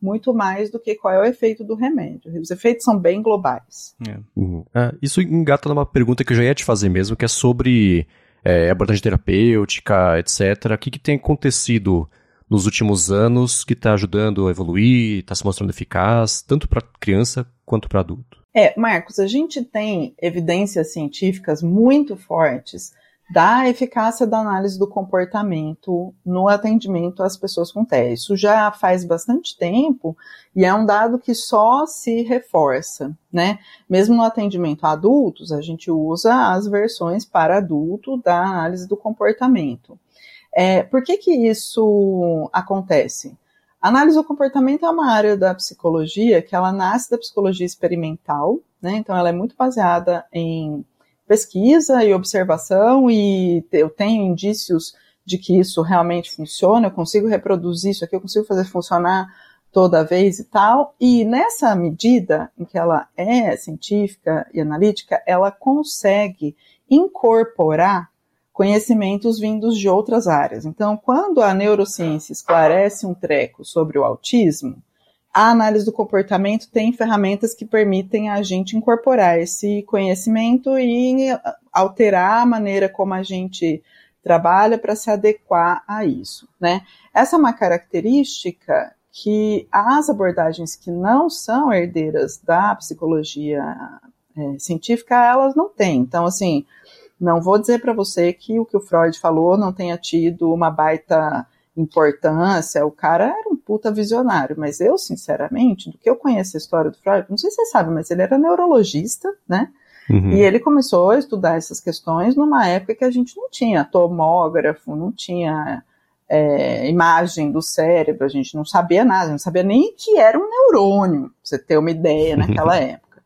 muito mais do que qual é o efeito do remédio. Os efeitos são bem globais. É. Uhum. É, isso engata numa pergunta que eu já ia te fazer mesmo, que é sobre é, abordagem terapêutica, etc. O que, que tem acontecido nos últimos anos que está ajudando a evoluir, está se mostrando eficaz, tanto para criança quanto para adulto? É, Marcos, a gente tem evidências científicas muito fortes da eficácia da análise do comportamento no atendimento às pessoas com TEA. Isso já faz bastante tempo e é um dado que só se reforça, né? Mesmo no atendimento a adultos, a gente usa as versões para adulto da análise do comportamento. É, por que que isso acontece? A análise do comportamento é uma área da psicologia que ela nasce da psicologia experimental, né? Então ela é muito baseada em pesquisa e observação e eu tenho indícios de que isso realmente funciona, eu consigo reproduzir isso aqui, eu consigo fazer funcionar toda vez e tal. E nessa medida em que ela é científica e analítica, ela consegue incorporar conhecimentos vindos de outras áreas. Então, quando a neurociência esclarece um treco sobre o autismo, a análise do comportamento tem ferramentas que permitem a gente incorporar esse conhecimento e alterar a maneira como a gente trabalha para se adequar a isso, né? Essa é uma característica que as abordagens que não são herdeiras da psicologia é, científica, elas não têm. Então, assim, não vou dizer para você que o que o Freud falou não tenha tido uma baita importância, o cara era um puta visionário, mas eu, sinceramente, do que eu conheço a história do Freud, não sei se você sabe, mas ele era neurologista, né? Uhum. E ele começou a estudar essas questões numa época que a gente não tinha tomógrafo, não tinha é, imagem do cérebro, a gente não sabia nada, não sabia nem que era um neurônio, pra você ter uma ideia naquela [laughs] época.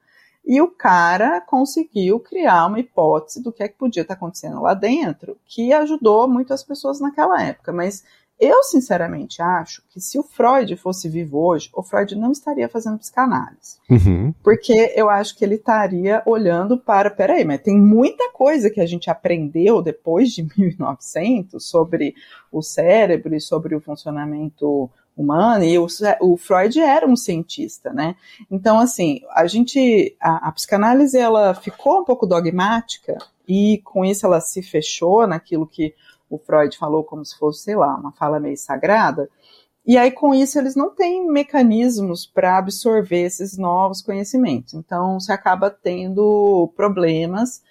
e o cara conseguiu criar uma hipótese do que é que podia estar acontecendo lá dentro, que ajudou muito as pessoas naquela época. Mas eu, sinceramente, acho que se o Freud fosse vivo hoje, o Freud não estaria fazendo psicanálise. Uhum. Porque eu acho que ele estaria olhando para. Peraí, mas tem muita coisa que a gente aprendeu depois de [laughs] 1900 sobre o cérebro e sobre o funcionamento humano, e o, o, Freud era um cientista, né? Então, assim, a gente, a, a, psicanálise, ela ficou um pouco dogmática, e com isso ela se fechou naquilo que o Freud falou como se fosse, sei lá, uma fala meio sagrada, e aí com isso eles não têm mecanismos para absorver esses novos conhecimentos, então se acaba tendo problemas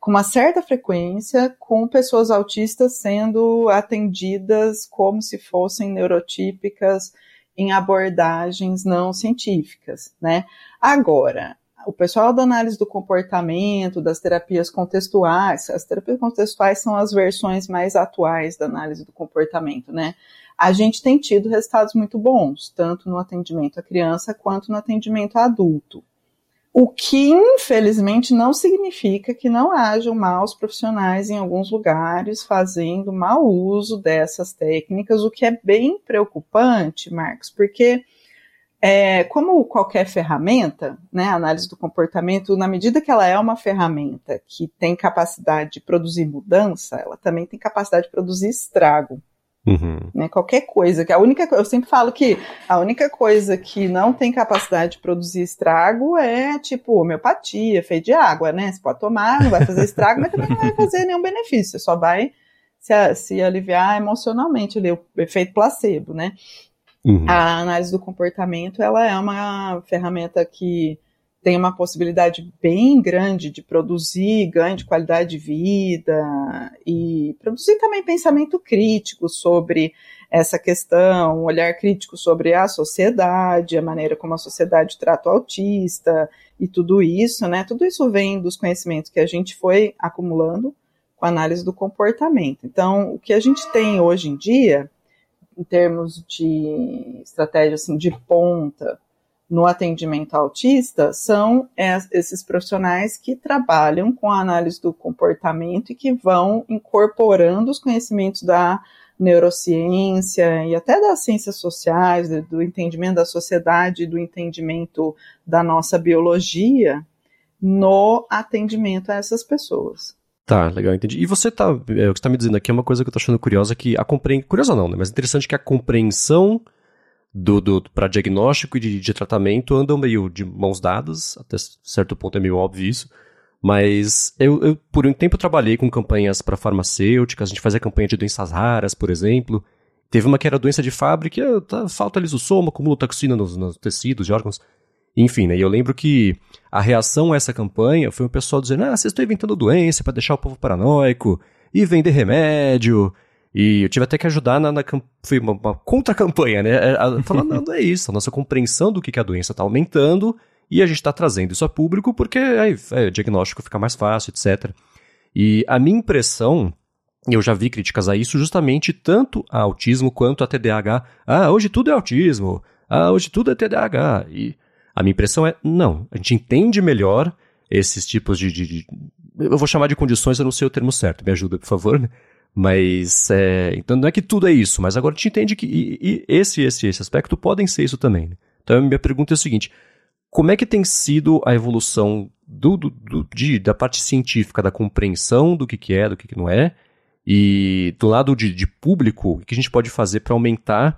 com uma certa frequência com pessoas autistas sendo atendidas como se fossem neurotípicas em abordagens não científicas, né? Agora, o pessoal da análise do comportamento, das terapias contextuais, as terapias contextuais são as versões mais atuais da análise do comportamento, né? A gente tem tido resultados muito bons, tanto no atendimento à criança quanto no atendimento adulto. O que, infelizmente, não significa que não hajam maus profissionais em alguns lugares fazendo mau uso dessas técnicas, o que é bem preocupante, Marcos, porque, é, como qualquer ferramenta, né, a análise do comportamento, na medida que ela é uma ferramenta que tem capacidade de produzir mudança, ela também tem capacidade de produzir estrago. Uhum. Né, qualquer coisa, que a única eu sempre falo que a única coisa que não tem capacidade de produzir estrago é tipo homeopatia, feito de água, né? Você pode tomar, não vai fazer estrago, mas também não vai fazer nenhum benefício, só vai se, se aliviar emocionalmente ali, o efeito placebo, né? Uhum. A análise do comportamento ela é uma ferramenta que tem uma possibilidade bem grande de produzir ganho de qualidade de vida e produzir também pensamento crítico sobre essa questão, um olhar crítico sobre a sociedade, a maneira como a sociedade trata o autista e tudo isso, né? Tudo isso vem dos conhecimentos que a gente foi acumulando com a análise do comportamento. Então, o que a gente tem hoje em dia, em termos de estratégia assim, de ponta, no atendimento autista são esses profissionais que trabalham com a análise do comportamento e que vão incorporando os conhecimentos da neurociência e até das ciências sociais, do entendimento da sociedade, do entendimento da nossa biologia no atendimento a essas pessoas. Tá, legal, entendi. E você tá, é, o que você está me dizendo aqui é uma coisa que eu tô achando curiosa, que a compreensão, curiosa não, né, mas interessante que a compreensão do, do para diagnóstico e de, de, tratamento andam meio de mãos dadas, até certo ponto é meio óbvio isso. Mas eu, eu por um tempo trabalhei com campanhas para farmacêuticas, a gente fazia campanha de doenças raras, por exemplo. Teve uma que era doença de fábrica, tá, falta lisosoma, acúmulo toxina nos, nos tecidos, de órgãos. Enfim, né, e eu lembro que a reação a essa campanha foi um pessoal dizendo: ah, vocês estão inventando doença para deixar o povo paranoico e vender remédio e eu tive até que ajudar na, na foi uma, uma contra-campanha, né? É, falando, não, não é isso, a nossa compreensão do que, que a doença está aumentando e a gente está trazendo isso a público porque aí, é, o diagnóstico fica mais fácil, etc. E a minha impressão, eu já vi críticas a isso, justamente tanto a autismo quanto a TDAH. Ah, hoje tudo é autismo. Ah, hoje tudo é TDAH. E a minha impressão é, não, a gente entende melhor esses tipos de, de, de eu vou chamar de condições, eu não sei o termo certo, me ajuda, por favor, né? Mas, é, então não é que tudo é isso, mas agora a gente entende que e, e esse, esse, esse aspecto podem ser isso também. Né? Então a minha pergunta é a seguinte, como é que tem sido a evolução do, do, do de, da parte científica, da compreensão do que, que é, do que, que não é, e do lado de, de público, o que a gente pode fazer para aumentar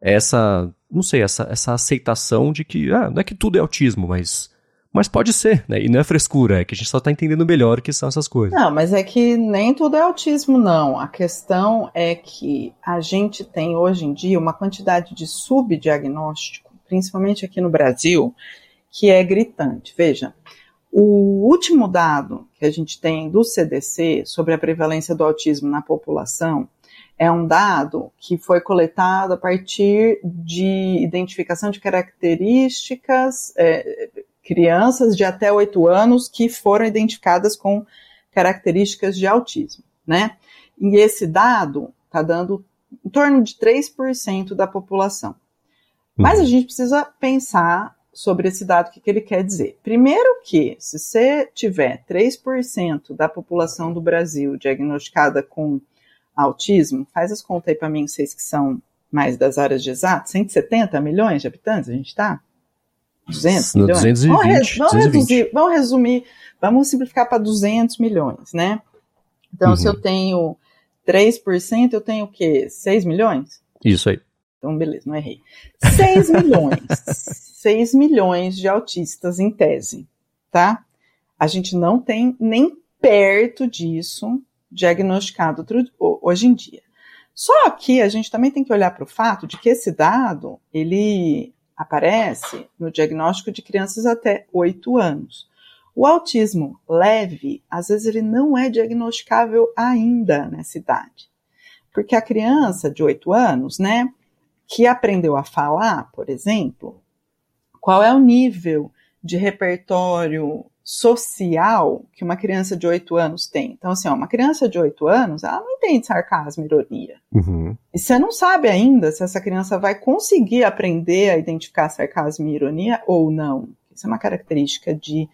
essa, não sei, essa, essa aceitação de que, ah, não é que tudo é autismo, mas mas pode ser, né? E não é frescura, é que a gente só está entendendo melhor o que são essas coisas. Não, mas é que nem tudo é autismo, não. A questão é que a gente tem hoje em dia uma quantidade de subdiagnóstico, principalmente aqui no Brasil, que é gritante. Veja, o último dado que a gente tem do CDC sobre a prevalência do autismo na população é um dado que foi coletado a partir de identificação de características, é, crianças de até 8 anos que foram identificadas com características de autismo, né? E esse dado está dando em torno de 3% da população. Mas a uhum. gente precisa pensar sobre esse dado, o que, que ele quer dizer. Primeiro que, se você tiver 3% da população do Brasil diagnosticada com autismo, faz as contas aí para mim, vocês que são mais das áreas de exato, 170 milhões de habitantes a gente está? 200 No milhões? 220, vamos, res- vamos 220. reduzir, vamos resumir, vamos simplificar para 200 milhões, né? Então, se Uhum. eu tenho 3%, eu tenho o quê? 6 milhões? Isso aí. Então, beleza, não errei. 6 [laughs] milhões. 6 milhões de autistas em tese, tá? A gente não tem nem perto disso diagnosticado hoje em dia. Só que a gente também tem que olhar para o fato de que esse dado, ele aparece no diagnóstico de crianças até 8 anos. O autismo leve, às vezes ele não é diagnosticável ainda nessa idade. Porque a criança de 8 anos, né, que aprendeu a falar, por exemplo, qual é o nível de repertório social que uma criança de 8 anos tem? Então, assim, ó, uma criança de 8 anos, ela não entende sarcasmo e ironia. Uhum. E você não sabe ainda se essa criança vai conseguir aprender a identificar sarcasmo e ironia ou não. Isso é uma característica de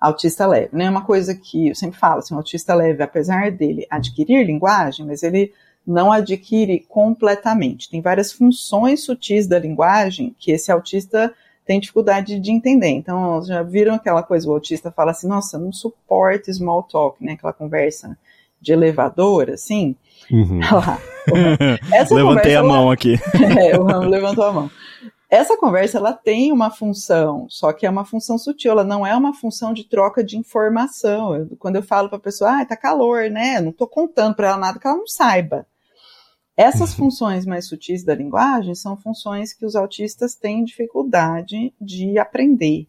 autista leve, né? Uma coisa que eu sempre falo, assim, o autista leve, apesar dele adquirir linguagem, mas ele não adquire completamente. Tem várias funções sutis da linguagem que esse autista tem dificuldade de entender. Então, já viram aquela coisa, o autista fala assim, nossa, não suporto small talk, né? Aquela conversa de elevador, assim. Uhum. [laughs] Levantei conversa, a ela- mão aqui. [laughs] é, o Ramo levantou a mão. Essa conversa ela tem uma função, só que é uma função sutil, ela não é uma função de troca de informação. Eu- quando eu falo para a pessoa, ah, tá calor, né? Não estou contando para ela nada que ela não saiba. Essas funções mais sutis da linguagem são funções que os autistas têm dificuldade de aprender.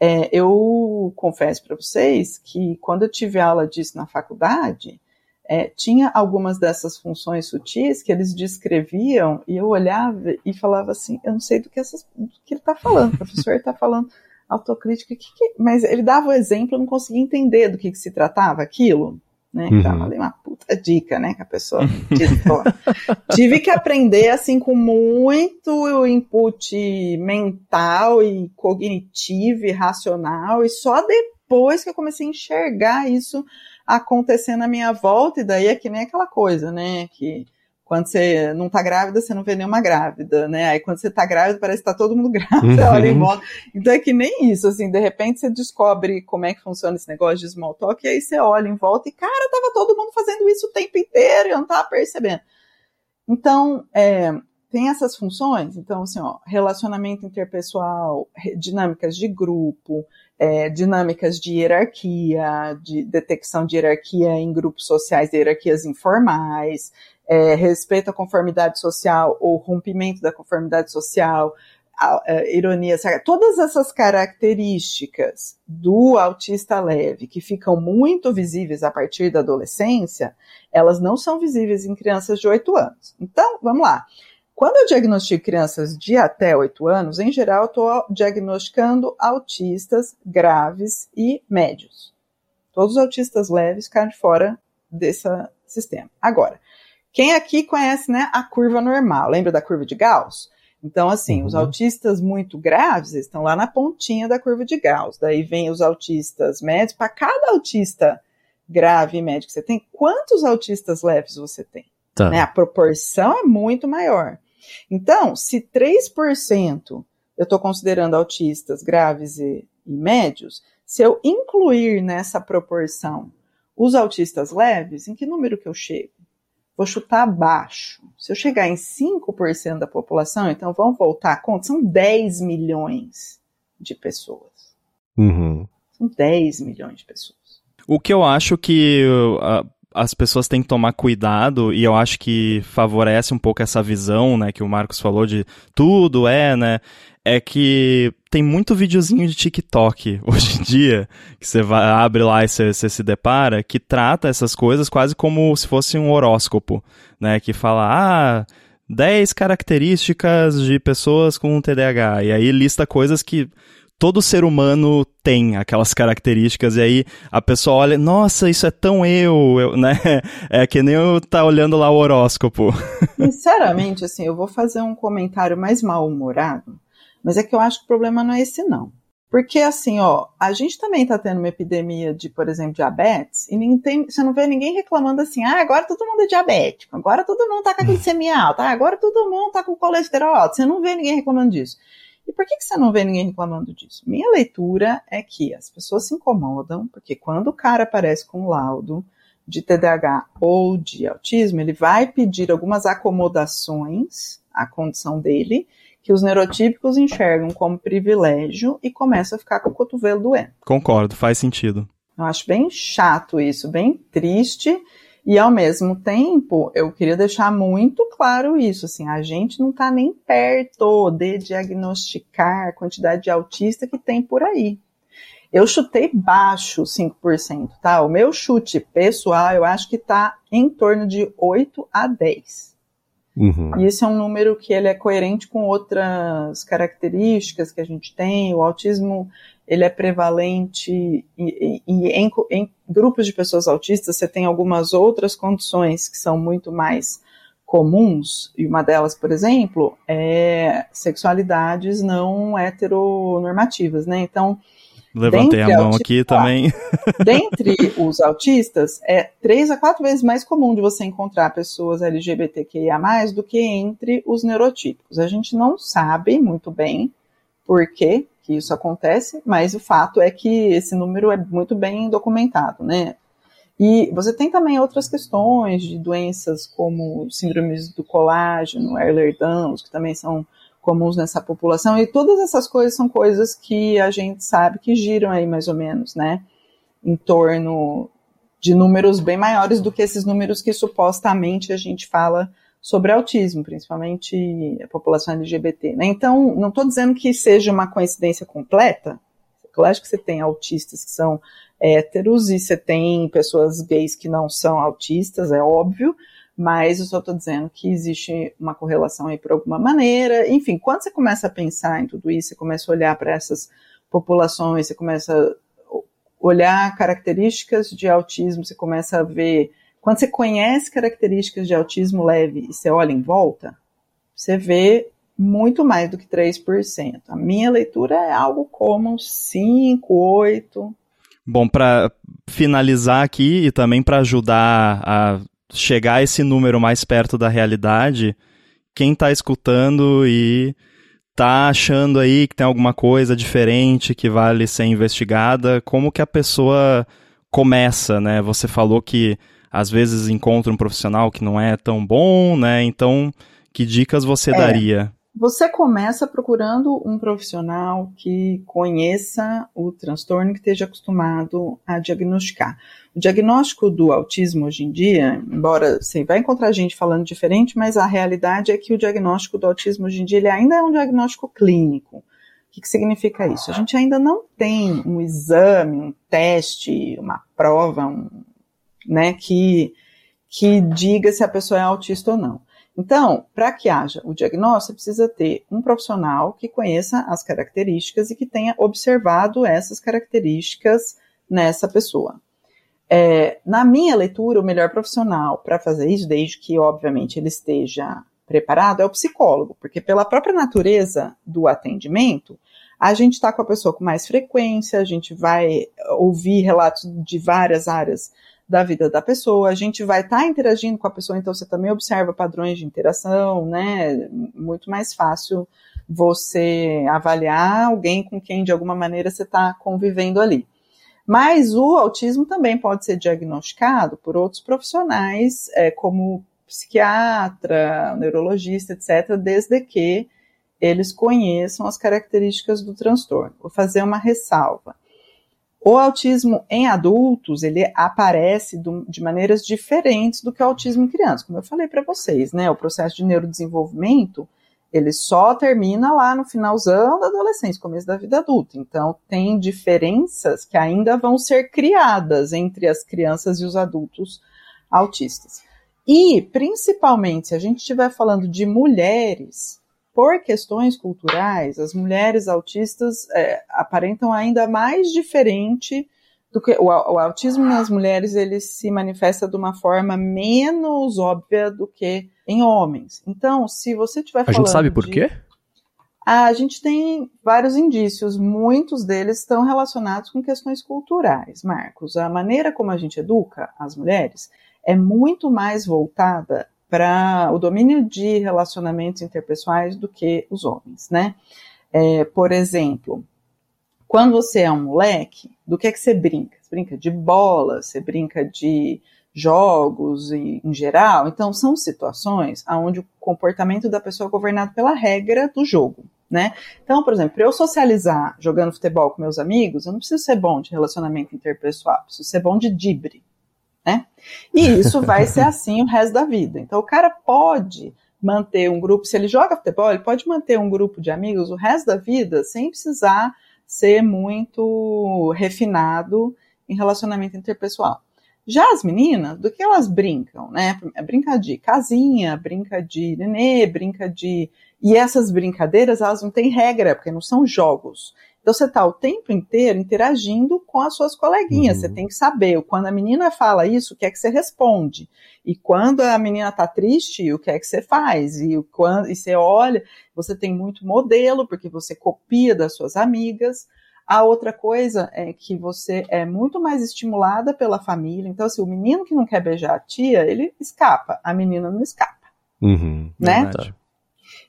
É, eu confesso para vocês que quando eu tive aula disso na faculdade, é, tinha algumas dessas funções sutis que eles descreviam e eu olhava e falava assim, eu não sei do que, essas, do que ele está falando, o professor está falando autocrítica, que que- mas ele dava o exemplo, eu não conseguia entender do que, que se tratava aquilo, né? Uhum. Então, uma puta dica, né, que a pessoa. Tive que aprender assim com muito input mental e cognitivo e racional e só depois que eu comecei a enxergar isso acontecendo à minha volta, e daí é que nem aquela coisa, né? Que quando você não tá grávida, você não vê nenhuma grávida, né? Aí quando você tá grávida, parece que tá todo mundo [laughs] grávida, Uhum. olha em volta. Então é que nem isso, assim, de repente você descobre como é que funciona esse negócio de small talk, e aí você olha em volta e, cara, tava todo mundo fazendo isso o tempo inteiro e eu não tava percebendo. Então, é, tem essas funções, então, assim, ó, relacionamento interpessoal, dinâmicas de grupo, é, dinâmicas de hierarquia, de detecção de hierarquia em grupos sociais, hierarquias informais, é, respeito à conformidade social ou rompimento da conformidade social, a- a- ironia, sabe? todas essas características do autista leve que ficam muito visíveis a partir da adolescência, elas não são visíveis em crianças de 8 anos. Então, vamos lá. Quando eu diagnostico crianças de até 8 anos, em geral, estou diagnosticando autistas graves e médios. Todos os autistas leves ficaram de fora desse sistema. Agora, quem aqui conhece né, a curva normal? Lembra da curva de Gauss? Então, assim, Uhum. os autistas muito graves estão lá na pontinha da curva de Gauss. Daí vem os autistas médios. Para cada autista grave e médio que você tem, quantos autistas leves você tem? Tá. né? A proporção é muito maior. Então, se 3% eu estou considerando autistas graves e, e médios, se eu incluir nessa proporção os autistas leves, em que número que eu chego? Vou chutar baixo. Se eu chegar em 5% da população, então vamos voltar a conta, são 10 milhões de pessoas. Uhum. São 10 milhões de pessoas. O que eu acho que uh, as pessoas têm que tomar cuidado, e eu acho que favorece um pouco essa visão, né, que o Marcos falou de tudo é, né, é que tem muito videozinho de TikTok [laughs] hoje em dia, que você vai, abre lá e você, você se depara, que trata essas coisas quase como se fosse um horóscopo, né, que fala, ah, 10 características de pessoas com TDAH, e aí lista coisas que todo ser humano tem aquelas características, e aí a pessoa olha, nossa, isso é tão eu, eu né? [laughs] É que nem eu tá olhando lá o horóscopo. [laughs] Sinceramente, assim, eu vou fazer um comentário mais mal-humorado, Mas é que eu acho que o problema não é esse, não. Porque, assim, ó, a gente também está tendo uma epidemia de, por exemplo, diabetes, e nem tem, você não vê ninguém reclamando assim, ah, agora todo mundo é diabético, agora todo mundo está com a glicemia alta, ah, agora todo mundo está com colesterol alto. Você não vê ninguém reclamando disso. E por que, que você não vê ninguém reclamando disso? Minha leitura é que as pessoas se incomodam, porque quando o cara aparece com um laudo de TDAH ou de autismo, ele vai pedir algumas acomodações à condição dele, que os neurotípicos enxergam como privilégio e começam a ficar com o cotovelo doendo. Concordo, faz sentido. Eu acho bem chato isso, bem triste. E ao mesmo tempo, eu queria deixar muito claro isso, assim, a gente não está nem perto de diagnosticar a quantidade de autista que tem por aí. Eu chutei baixo 5%, tá? O meu chute pessoal, eu acho que está em torno de 8 a 10. Uhum. E esse é um número que ele é coerente com outras características que a gente tem. O autismo ele é prevalente e, e, e em, em, grupos de pessoas autistas você tem algumas outras condições que são muito mais comuns, e uma delas, por exemplo, é sexualidades não heteronormativas, né? Então, Levantei a mão aqui também. [laughs] Dentre os autistas, é três a quatro vezes mais comum de você encontrar pessoas LGBTQIA+, do que entre os neurotípicos. A gente não sabe muito bem por que que isso acontece, mas o fato é que esse número é muito bem documentado, né? E você tem também outras questões de doenças como síndromes do colágeno, Ehlers-Danlos, que também são comuns nessa população, e todas essas coisas são coisas que a gente sabe que giram aí mais ou menos, né, em torno de números bem maiores do que esses números que supostamente a gente fala sobre autismo, principalmente a população LGBT. Né? Então, não estou dizendo que seja uma coincidência completa. Claro que você tem autistas que são héteros e você tem pessoas gays que não são autistas, é óbvio, mas eu só estou dizendo que existe uma correlação aí por alguma maneira. Enfim, quando você começa a pensar em tudo isso, você começa a olhar para essas populações, você começa a olhar características de autismo, você começa a ver. Quando você conhece características de autismo leve e você olha em volta, você vê muito mais do que 3%. A minha leitura é algo como 5, 8. Bom, para finalizar aqui e também para ajudar a chegar esse número mais perto da realidade, quem está escutando e tá achando aí que tem alguma coisa diferente que vale ser investigada, como que a pessoa começa, né? Você falou que às vezes encontra um profissional que não é tão bom, né? Então, que dicas você é. daria? Você começa procurando um profissional que conheça o transtorno que esteja acostumado a diagnosticar. O diagnóstico do autismo hoje em dia, embora você vai encontrar gente falando diferente, mas a realidade é que o diagnóstico do autismo hoje em dia ele ainda é um diagnóstico clínico. O que, que significa isso? A gente ainda não tem um exame, um teste, uma prova, um, né, que, que diga se a pessoa é autista ou não. Então, para que haja o diagnóstico, precisa ter um profissional que conheça as características e que tenha observado essas características nessa pessoa. É, na minha leitura, o melhor profissional para fazer isso, desde que, obviamente, ele esteja preparado, é o psicólogo, porque pela própria natureza do atendimento, a gente está com a pessoa com mais frequência, a gente vai ouvir relatos de várias áreas da vida da pessoa, a gente vai estar tá interagindo com a pessoa, então você também observa padrões de interação, né? Muito mais fácil você avaliar alguém com quem de alguma maneira você está convivendo ali. Mas o autismo também pode ser diagnosticado por outros profissionais, é, como psiquiatra, neurologista, etc., desde que eles conheçam as características do transtorno. Vou fazer uma ressalva. O autismo em adultos, ele aparece de maneiras diferentes do que o autismo em crianças. Como eu falei para vocês, né? O processo de neurodesenvolvimento, ele só termina lá no finalzão da adolescência, começo da vida adulta. Então, tem diferenças que ainda vão ser criadas entre as crianças e os adultos autistas. E, principalmente, se a gente estiver falando de mulheres, por questões culturais, as mulheres autistas é, aparentam ainda mais diferente do que o, o, autismo nas mulheres ele se manifesta de uma forma menos óbvia do que em homens. Então, se você estiver falando, a gente sabe por de, quê? A gente tem vários indícios, muitos deles estão relacionados com questões culturais, Marcos. A maneira como a gente educa as mulheres é muito mais voltada para o domínio de relacionamentos interpessoais do que os homens, né? É, por exemplo, quando você é um moleque, do que é que você brinca? Você brinca de bola, você brinca de jogos em, em geral. Então, são situações onde o comportamento da pessoa é governado pela regra do jogo. Né? Então, por exemplo, para eu socializar jogando futebol com meus amigos, eu não preciso ser bom de relacionamento interpessoal, preciso ser bom de dibre, né? E isso vai ser [laughs] assim o resto da vida. Então, o cara pode manter um grupo, se ele joga futebol, ele pode manter um grupo de amigos o resto da vida sem precisar ser muito refinado em relacionamento interpessoal. Já as meninas, do que elas brincam, né? Brinca de casinha, brinca de nenê, brinca de. E essas brincadeiras, elas não têm regra, porque não são jogos. Então você está o tempo inteiro interagindo com as suas coleguinhas. Uhum. Você tem que saber quando a menina fala isso, o que é que você responde. E quando a menina está triste, o que é que você faz. E, quando, e você olha, você tem muito modelo, porque você copia das suas amigas. A outra coisa é que você é muito mais estimulada pela família. Então, assim, o menino que não quer beijar a tia, ele escapa, a menina não escapa. Uhum, né? Verdade.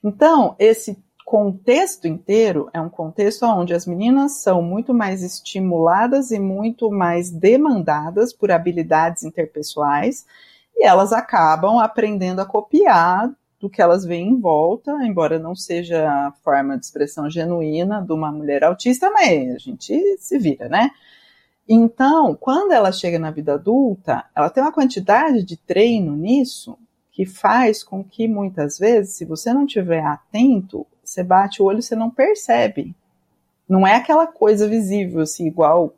Então, esse contexto inteiro é um contexto onde as meninas são muito mais estimuladas e muito mais demandadas por habilidades interpessoais e elas acabam aprendendo a copiar do que elas veem em volta, embora não seja a forma de expressão genuína de uma mulher autista, mas a gente se vira, né? Então, quando ela chega na vida adulta, ela tem uma quantidade de treino nisso que faz com que muitas vezes, se você não estiver atento, você bate o olho e você não percebe. Não é aquela coisa visível, assim, igual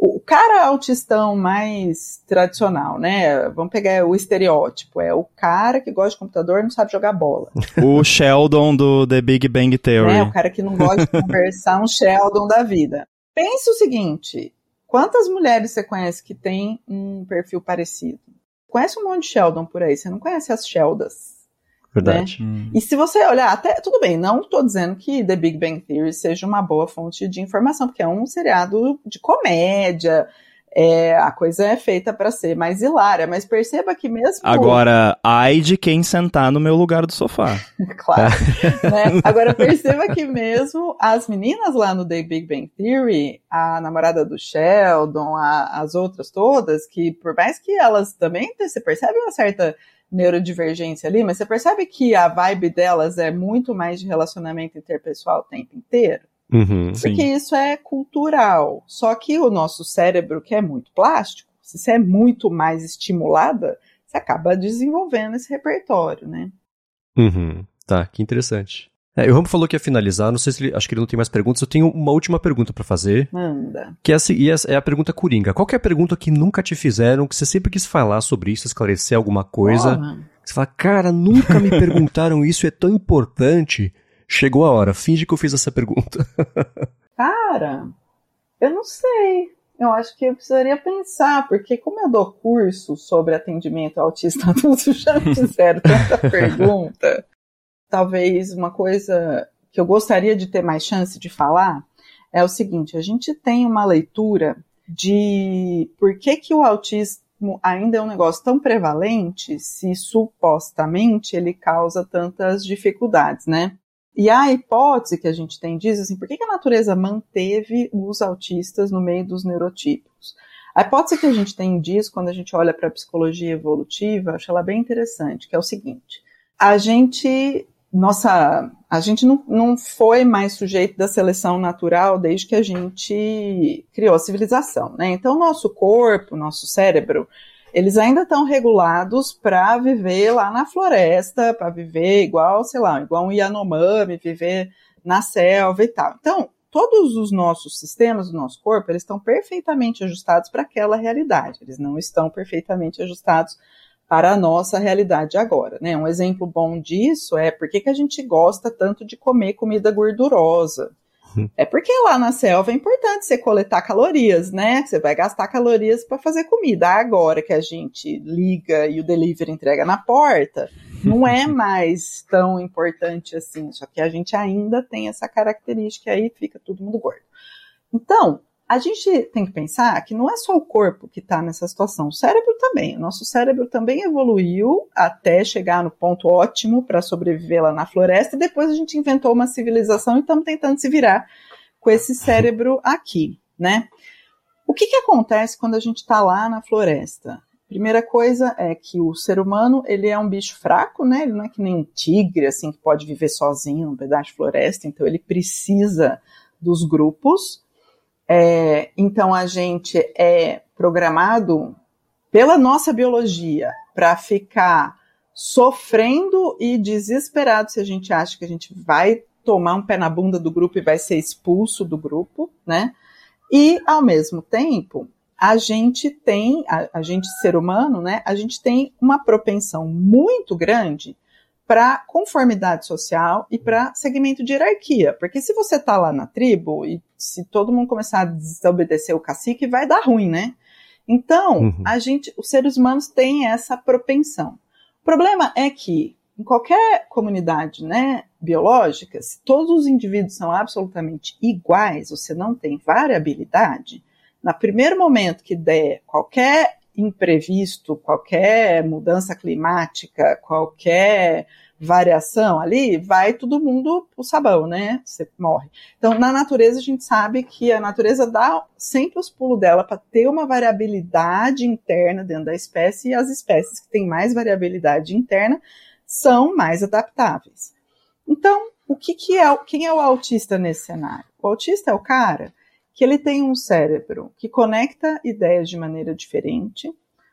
o cara autistão mais tradicional, né? Vamos pegar o estereótipo. É o cara que gosta de computador e não sabe jogar bola. [laughs] O Sheldon do The Big Bang Theory. É, o cara que não gosta de conversar, um Sheldon da vida. Pense o seguinte: quantas mulheres você conhece que tem um perfil parecido? Conhece um monte de Sheldon por aí, você não conhece as Sheldas. Verdade. Né? Hum. E se você olhar, até tudo bem, não estou dizendo que The Big Bang Theory seja uma boa fonte de informação, porque é um seriado de comédia, é, a coisa é feita para ser mais hilária, mas perceba que mesmo. Agora, ai de quem sentar no meu lugar do sofá. [laughs] claro. né? Agora, perceba que mesmo as meninas lá no The Big Bang Theory, a namorada do Sheldon, a, as outras todas, que por mais que elas também, você percebe uma certa neurodivergência ali, mas você percebe que a vibe delas é muito mais de relacionamento interpessoal o tempo inteiro? Uhum, Porque sim. isso é cultural. Só que o nosso cérebro, que é muito plástico, se você é muito mais estimulada, você acaba desenvolvendo esse repertório, né? Uhum. Tá, que interessante. É, o Rambo falou que ia finalizar, não sei se ele, acho que ele não tem mais perguntas, eu tenho uma última pergunta para fazer. Manda. Que é, é, é a pergunta coringa. Qual é a pergunta que nunca te fizeram, que você sempre quis falar sobre isso, esclarecer alguma coisa? Oh, você fala, cara, nunca me perguntaram isso, é tão importante. Chegou a hora, finge que eu fiz essa pergunta. [laughs] cara, eu não sei. Eu acho que eu precisaria pensar, porque como eu dou curso sobre atendimento autista adulto, [laughs] já me fizeram tanta [laughs] pergunta talvez uma coisa que eu gostaria de ter mais chance de falar é o seguinte: a gente tem uma leitura de por que, que o autismo ainda é um negócio tão prevalente se supostamente ele causa tantas dificuldades, né? E a hipótese que a gente tem diz assim, por que, que a natureza manteve os autistas no meio dos neurotipos? A hipótese que a gente tem diz, quando a gente olha para a psicologia evolutiva, acho ela bem interessante, que é o seguinte: a gente nossa, a gente não, não foi mais sujeito da seleção natural desde que a gente criou a civilização, né? Então, nosso corpo, nosso cérebro, eles ainda estão regulados para viver lá na floresta, para viver igual, sei lá, igual um Yanomami, viver na selva e tal. Então, todos os nossos sistemas do nosso corpo, eles estão perfeitamente ajustados para aquela realidade. Eles não estão perfeitamente ajustados para a nossa realidade agora. Né? Um exemplo bom disso é por que, a gente gosta tanto de comer comida gordurosa. Hum. É porque lá na selva é importante você coletar calorias, né? Você vai gastar calorias para fazer comida. Agora que a gente liga e o delivery entrega na porta, não é [laughs] mais tão importante assim, só que a gente ainda tem essa característica aí, fica todo mundo gordo. Então, a gente tem que pensar que não é só o corpo que está nessa situação, o cérebro também. O nosso cérebro também evoluiu até chegar no ponto ótimo para sobreviver lá na floresta, e depois a gente inventou uma civilização e estamos tentando se virar com esse cérebro aqui, né? O que, que acontece quando a gente está lá na floresta? Primeira coisa é que o ser humano ele é um bicho fraco, né? Ele não é que nem um tigre assim que pode viver sozinho num pedaço de floresta, então ele precisa dos grupos. É, então a gente é programado pela nossa biologia para ficar sofrendo e desesperado se a gente acha que a gente vai tomar um pé na bunda do grupo e vai ser expulso do grupo, né? E ao mesmo tempo, a gente tem, a, a gente ser humano, né? A gente tem uma propensão muito grande para conformidade social e para segmento de hierarquia. Porque se você tá lá na tribo e se todo mundo começar a desobedecer o cacique, vai dar ruim, né? Então, uhum. a gente, os seres humanos têm essa propensão. O problema é que em qualquer comunidade, né, biológica, se todos os indivíduos são absolutamente iguais, você não tem variabilidade, no primeiro momento que der qualquer imprevisto, qualquer mudança climática, qualquer variação ali, vai todo mundo pro sabão, né? Você morre. Então, na natureza, a gente sabe que a natureza dá sempre os pulos dela para ter uma variabilidade interna dentro da espécie, e as espécies que têm mais variabilidade interna são mais adaptáveis. Então, o que, que é, quem é o autista nesse cenário? O autista é o cara que ele tem um cérebro que conecta ideias de maneira diferente.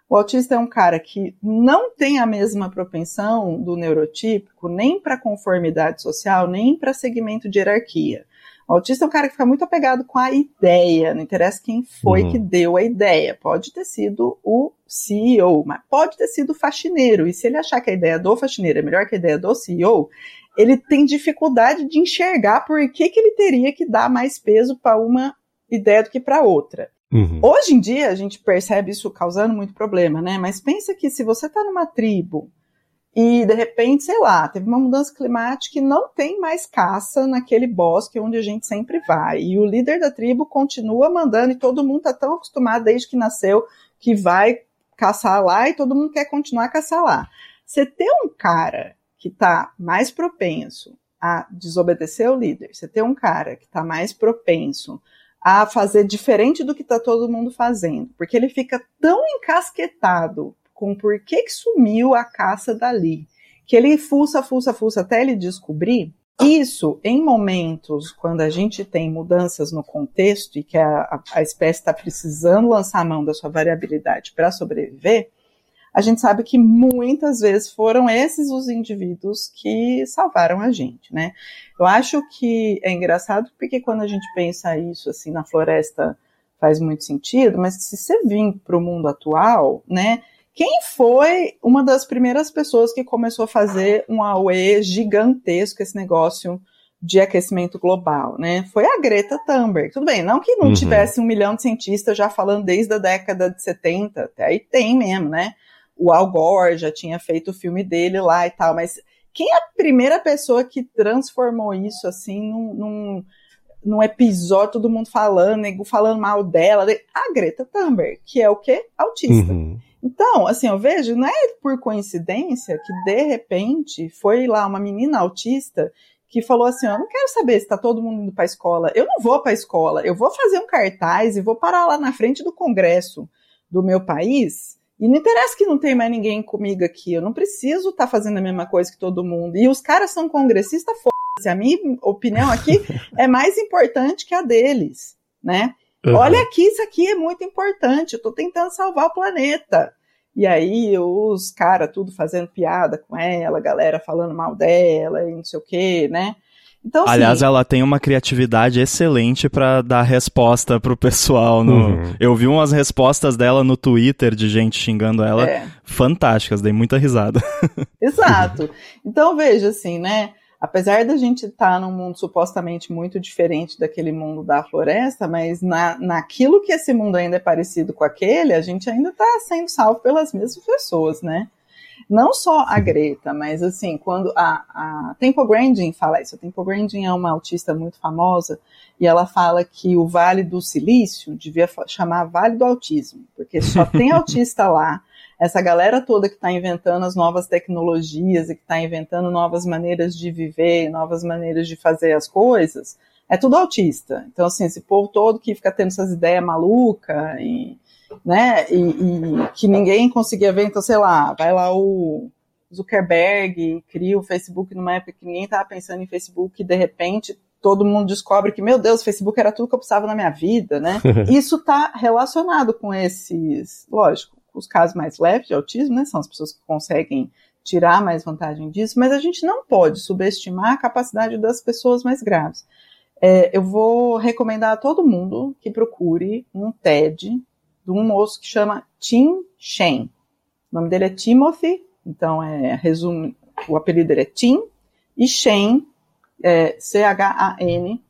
O autista é um cara que não tem a mesma propensão do neurotípico nem para conformidade social, nem para segmento de hierarquia. O autista é um cara que fica muito apegado com a ideia, não interessa quem foi uhum. que deu a ideia. Pode ter sido o CEO, mas pode ter sido o faxineiro. E se ele achar que a ideia do faxineiro é melhor que a ideia do CEO, ele tem dificuldade de enxergar por que, que ele teria que dar mais peso para uma ideia do que para outra. Uhum. Hoje em dia a gente percebe isso causando muito problema, né? Mas pensa que se você está numa tribo e de repente, sei lá, teve uma mudança climática e não tem mais caça naquele bosque onde a gente sempre vai. E o líder da tribo continua mandando e todo mundo está tão acostumado desde que nasceu que vai caçar lá e todo mundo quer continuar a caçar lá. Você ter um cara que está mais propenso a desobedecer o líder, você ter um cara que está mais propenso a fazer diferente do que está todo mundo fazendo, porque ele fica tão encasquetado com por que, que sumiu a caça dali, que ele fuça, fuça, fuça até ele descobrir. Isso, em momentos quando a gente tem mudanças no contexto e que a, a, espécie está precisando lançar a mão da sua variabilidade para sobreviver, a gente sabe que muitas vezes foram esses os indivíduos que salvaram a gente, né? Eu acho que é engraçado porque quando a gente pensa isso assim na floresta faz muito sentido, mas se você vir para o mundo atual, né? Quem foi uma das primeiras pessoas que começou a fazer um AUE gigantesco, esse negócio de aquecimento global, né? Foi a Greta Thunberg. Tudo bem, não que não uhum. tivesse um milhão de cientistas já falando desde a década de 70, até aí tem mesmo, né? O Al Gore já tinha feito o filme dele lá e tal, mas quem é a primeira pessoa que transformou isso assim num, num, num episódio, todo mundo falando, falando mal dela? A Greta Thunberg, que é o quê? Autista. Uhum. Então, assim, eu vejo, não é por coincidência que de repente foi lá uma menina autista que falou assim: Eu não quero saber se está todo mundo indo para a escola. Eu não vou para a escola. Eu vou fazer um cartaz e vou parar lá na frente do Congresso do meu país e não interessa que não tem mais ninguém comigo aqui, eu não preciso estar tá fazendo a mesma coisa que todo mundo. E os caras são congressistas, foda-se. A minha opinião aqui [laughs] é mais importante que a deles, né? Uhum. Olha aqui, isso aqui é muito importante, eu tô tentando salvar o planeta. E aí os caras tudo fazendo piada com ela, a galera falando mal dela e não sei o quê, né? Então, assim, Aliás, ela tem uma criatividade excelente para dar resposta pro pessoal. No... Uhum. Eu vi umas respostas dela no Twitter de gente xingando ela, é. fantásticas, dei muita risada. [laughs] Exato. Então veja assim, né? Apesar da gente estar tá num mundo supostamente muito diferente daquele mundo da floresta, mas na, naquilo que esse mundo ainda é parecido com aquele, a gente ainda está sendo salvo pelas mesmas pessoas, né? Não só a Greta, mas assim, quando a, a Temple Grandin fala isso, a Temple Grandin é uma autista muito famosa, e ela fala que o Vale do Silício devia chamar Vale do Autismo, porque só tem [laughs] autista lá, essa galera toda que está inventando as novas tecnologias e que está inventando novas maneiras de viver, novas maneiras de fazer as coisas, é tudo autista. Então, assim, esse povo todo que fica tendo essas ideias malucas e né? E, e, que ninguém conseguia ver, então, sei lá, vai lá o Zuckerberg, cria o Facebook numa época que ninguém estava pensando em Facebook e de repente todo mundo descobre que, meu Deus, o Facebook era tudo que eu precisava na minha vida, né? [laughs] Isso está relacionado com esses, lógico, os casos mais leves de autismo, né? São as pessoas que conseguem tirar mais vantagem disso, mas a gente não pode subestimar a capacidade das pessoas mais graves. É, eu vou recomendar a todo mundo que procure um TED de um moço que chama Tim Shen. O nome dele é Timothy, então é resumo, o apelido dele é Tim, e Shen, é, C-H-A-N.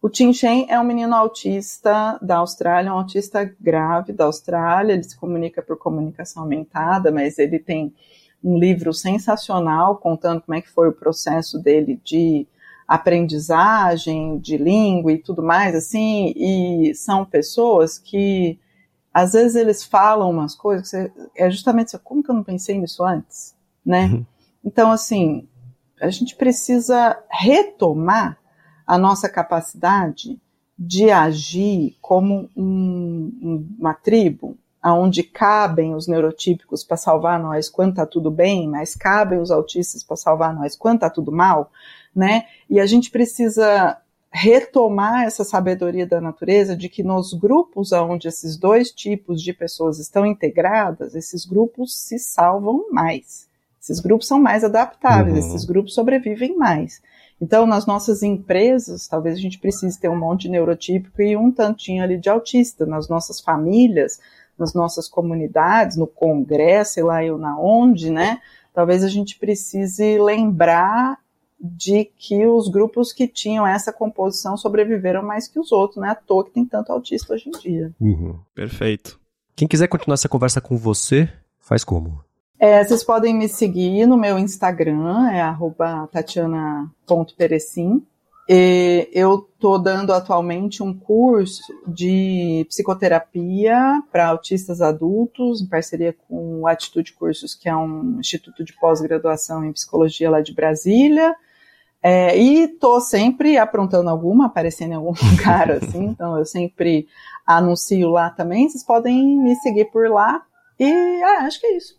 O Tim Shen é um menino autista da Austrália, um autista grave da Austrália, ele se comunica por comunicação aumentada, mas ele tem um livro sensacional contando como é que foi o processo dele de aprendizagem, de língua e tudo mais, assim, e são pessoas que às vezes eles falam umas coisas que você, é justamente assim, como que eu não pensei nisso antes, né? Uhum. Então, assim, a gente precisa retomar a nossa capacidade de agir como um, uma tribo, aonde cabem os neurotípicos para salvar nós quando tá tudo bem, mas cabem os autistas para salvar nós quando tá tudo mal, né? E a gente precisa retomar essa sabedoria da natureza de que nos grupos onde esses dois tipos de pessoas estão integradas, esses grupos se salvam mais. Esses grupos são mais adaptáveis, uhum. esses grupos sobrevivem mais. Então, nas nossas empresas, talvez a gente precise ter um monte de neurotípico e um tantinho ali de autista. Nas nossas famílias, nas nossas comunidades, no congresso, sei lá eu na onde, né? Talvez a gente precise lembrar de que os grupos que tinham essa composição sobreviveram mais que os outros, não é à toa que tem tanto autista hoje em dia. Uhum. Perfeito. Quem quiser continuar essa conversa com você, faz como? É, vocês podem me seguir no meu Instagram, é tatiana.perecim. eu estou dando atualmente um curso de psicoterapia para autistas adultos, em parceria com o Atitude Cursos, que é um instituto de pós-graduação em psicologia lá de Brasília. É, e tô sempre aprontando alguma, aparecendo em algum [laughs] lugar, assim, então eu sempre anuncio lá também, vocês podem me seguir por lá, e ah, acho que é isso.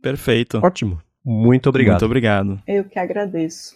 Perfeito. Ótimo. Muito obrigado. Muito obrigado. Eu que agradeço.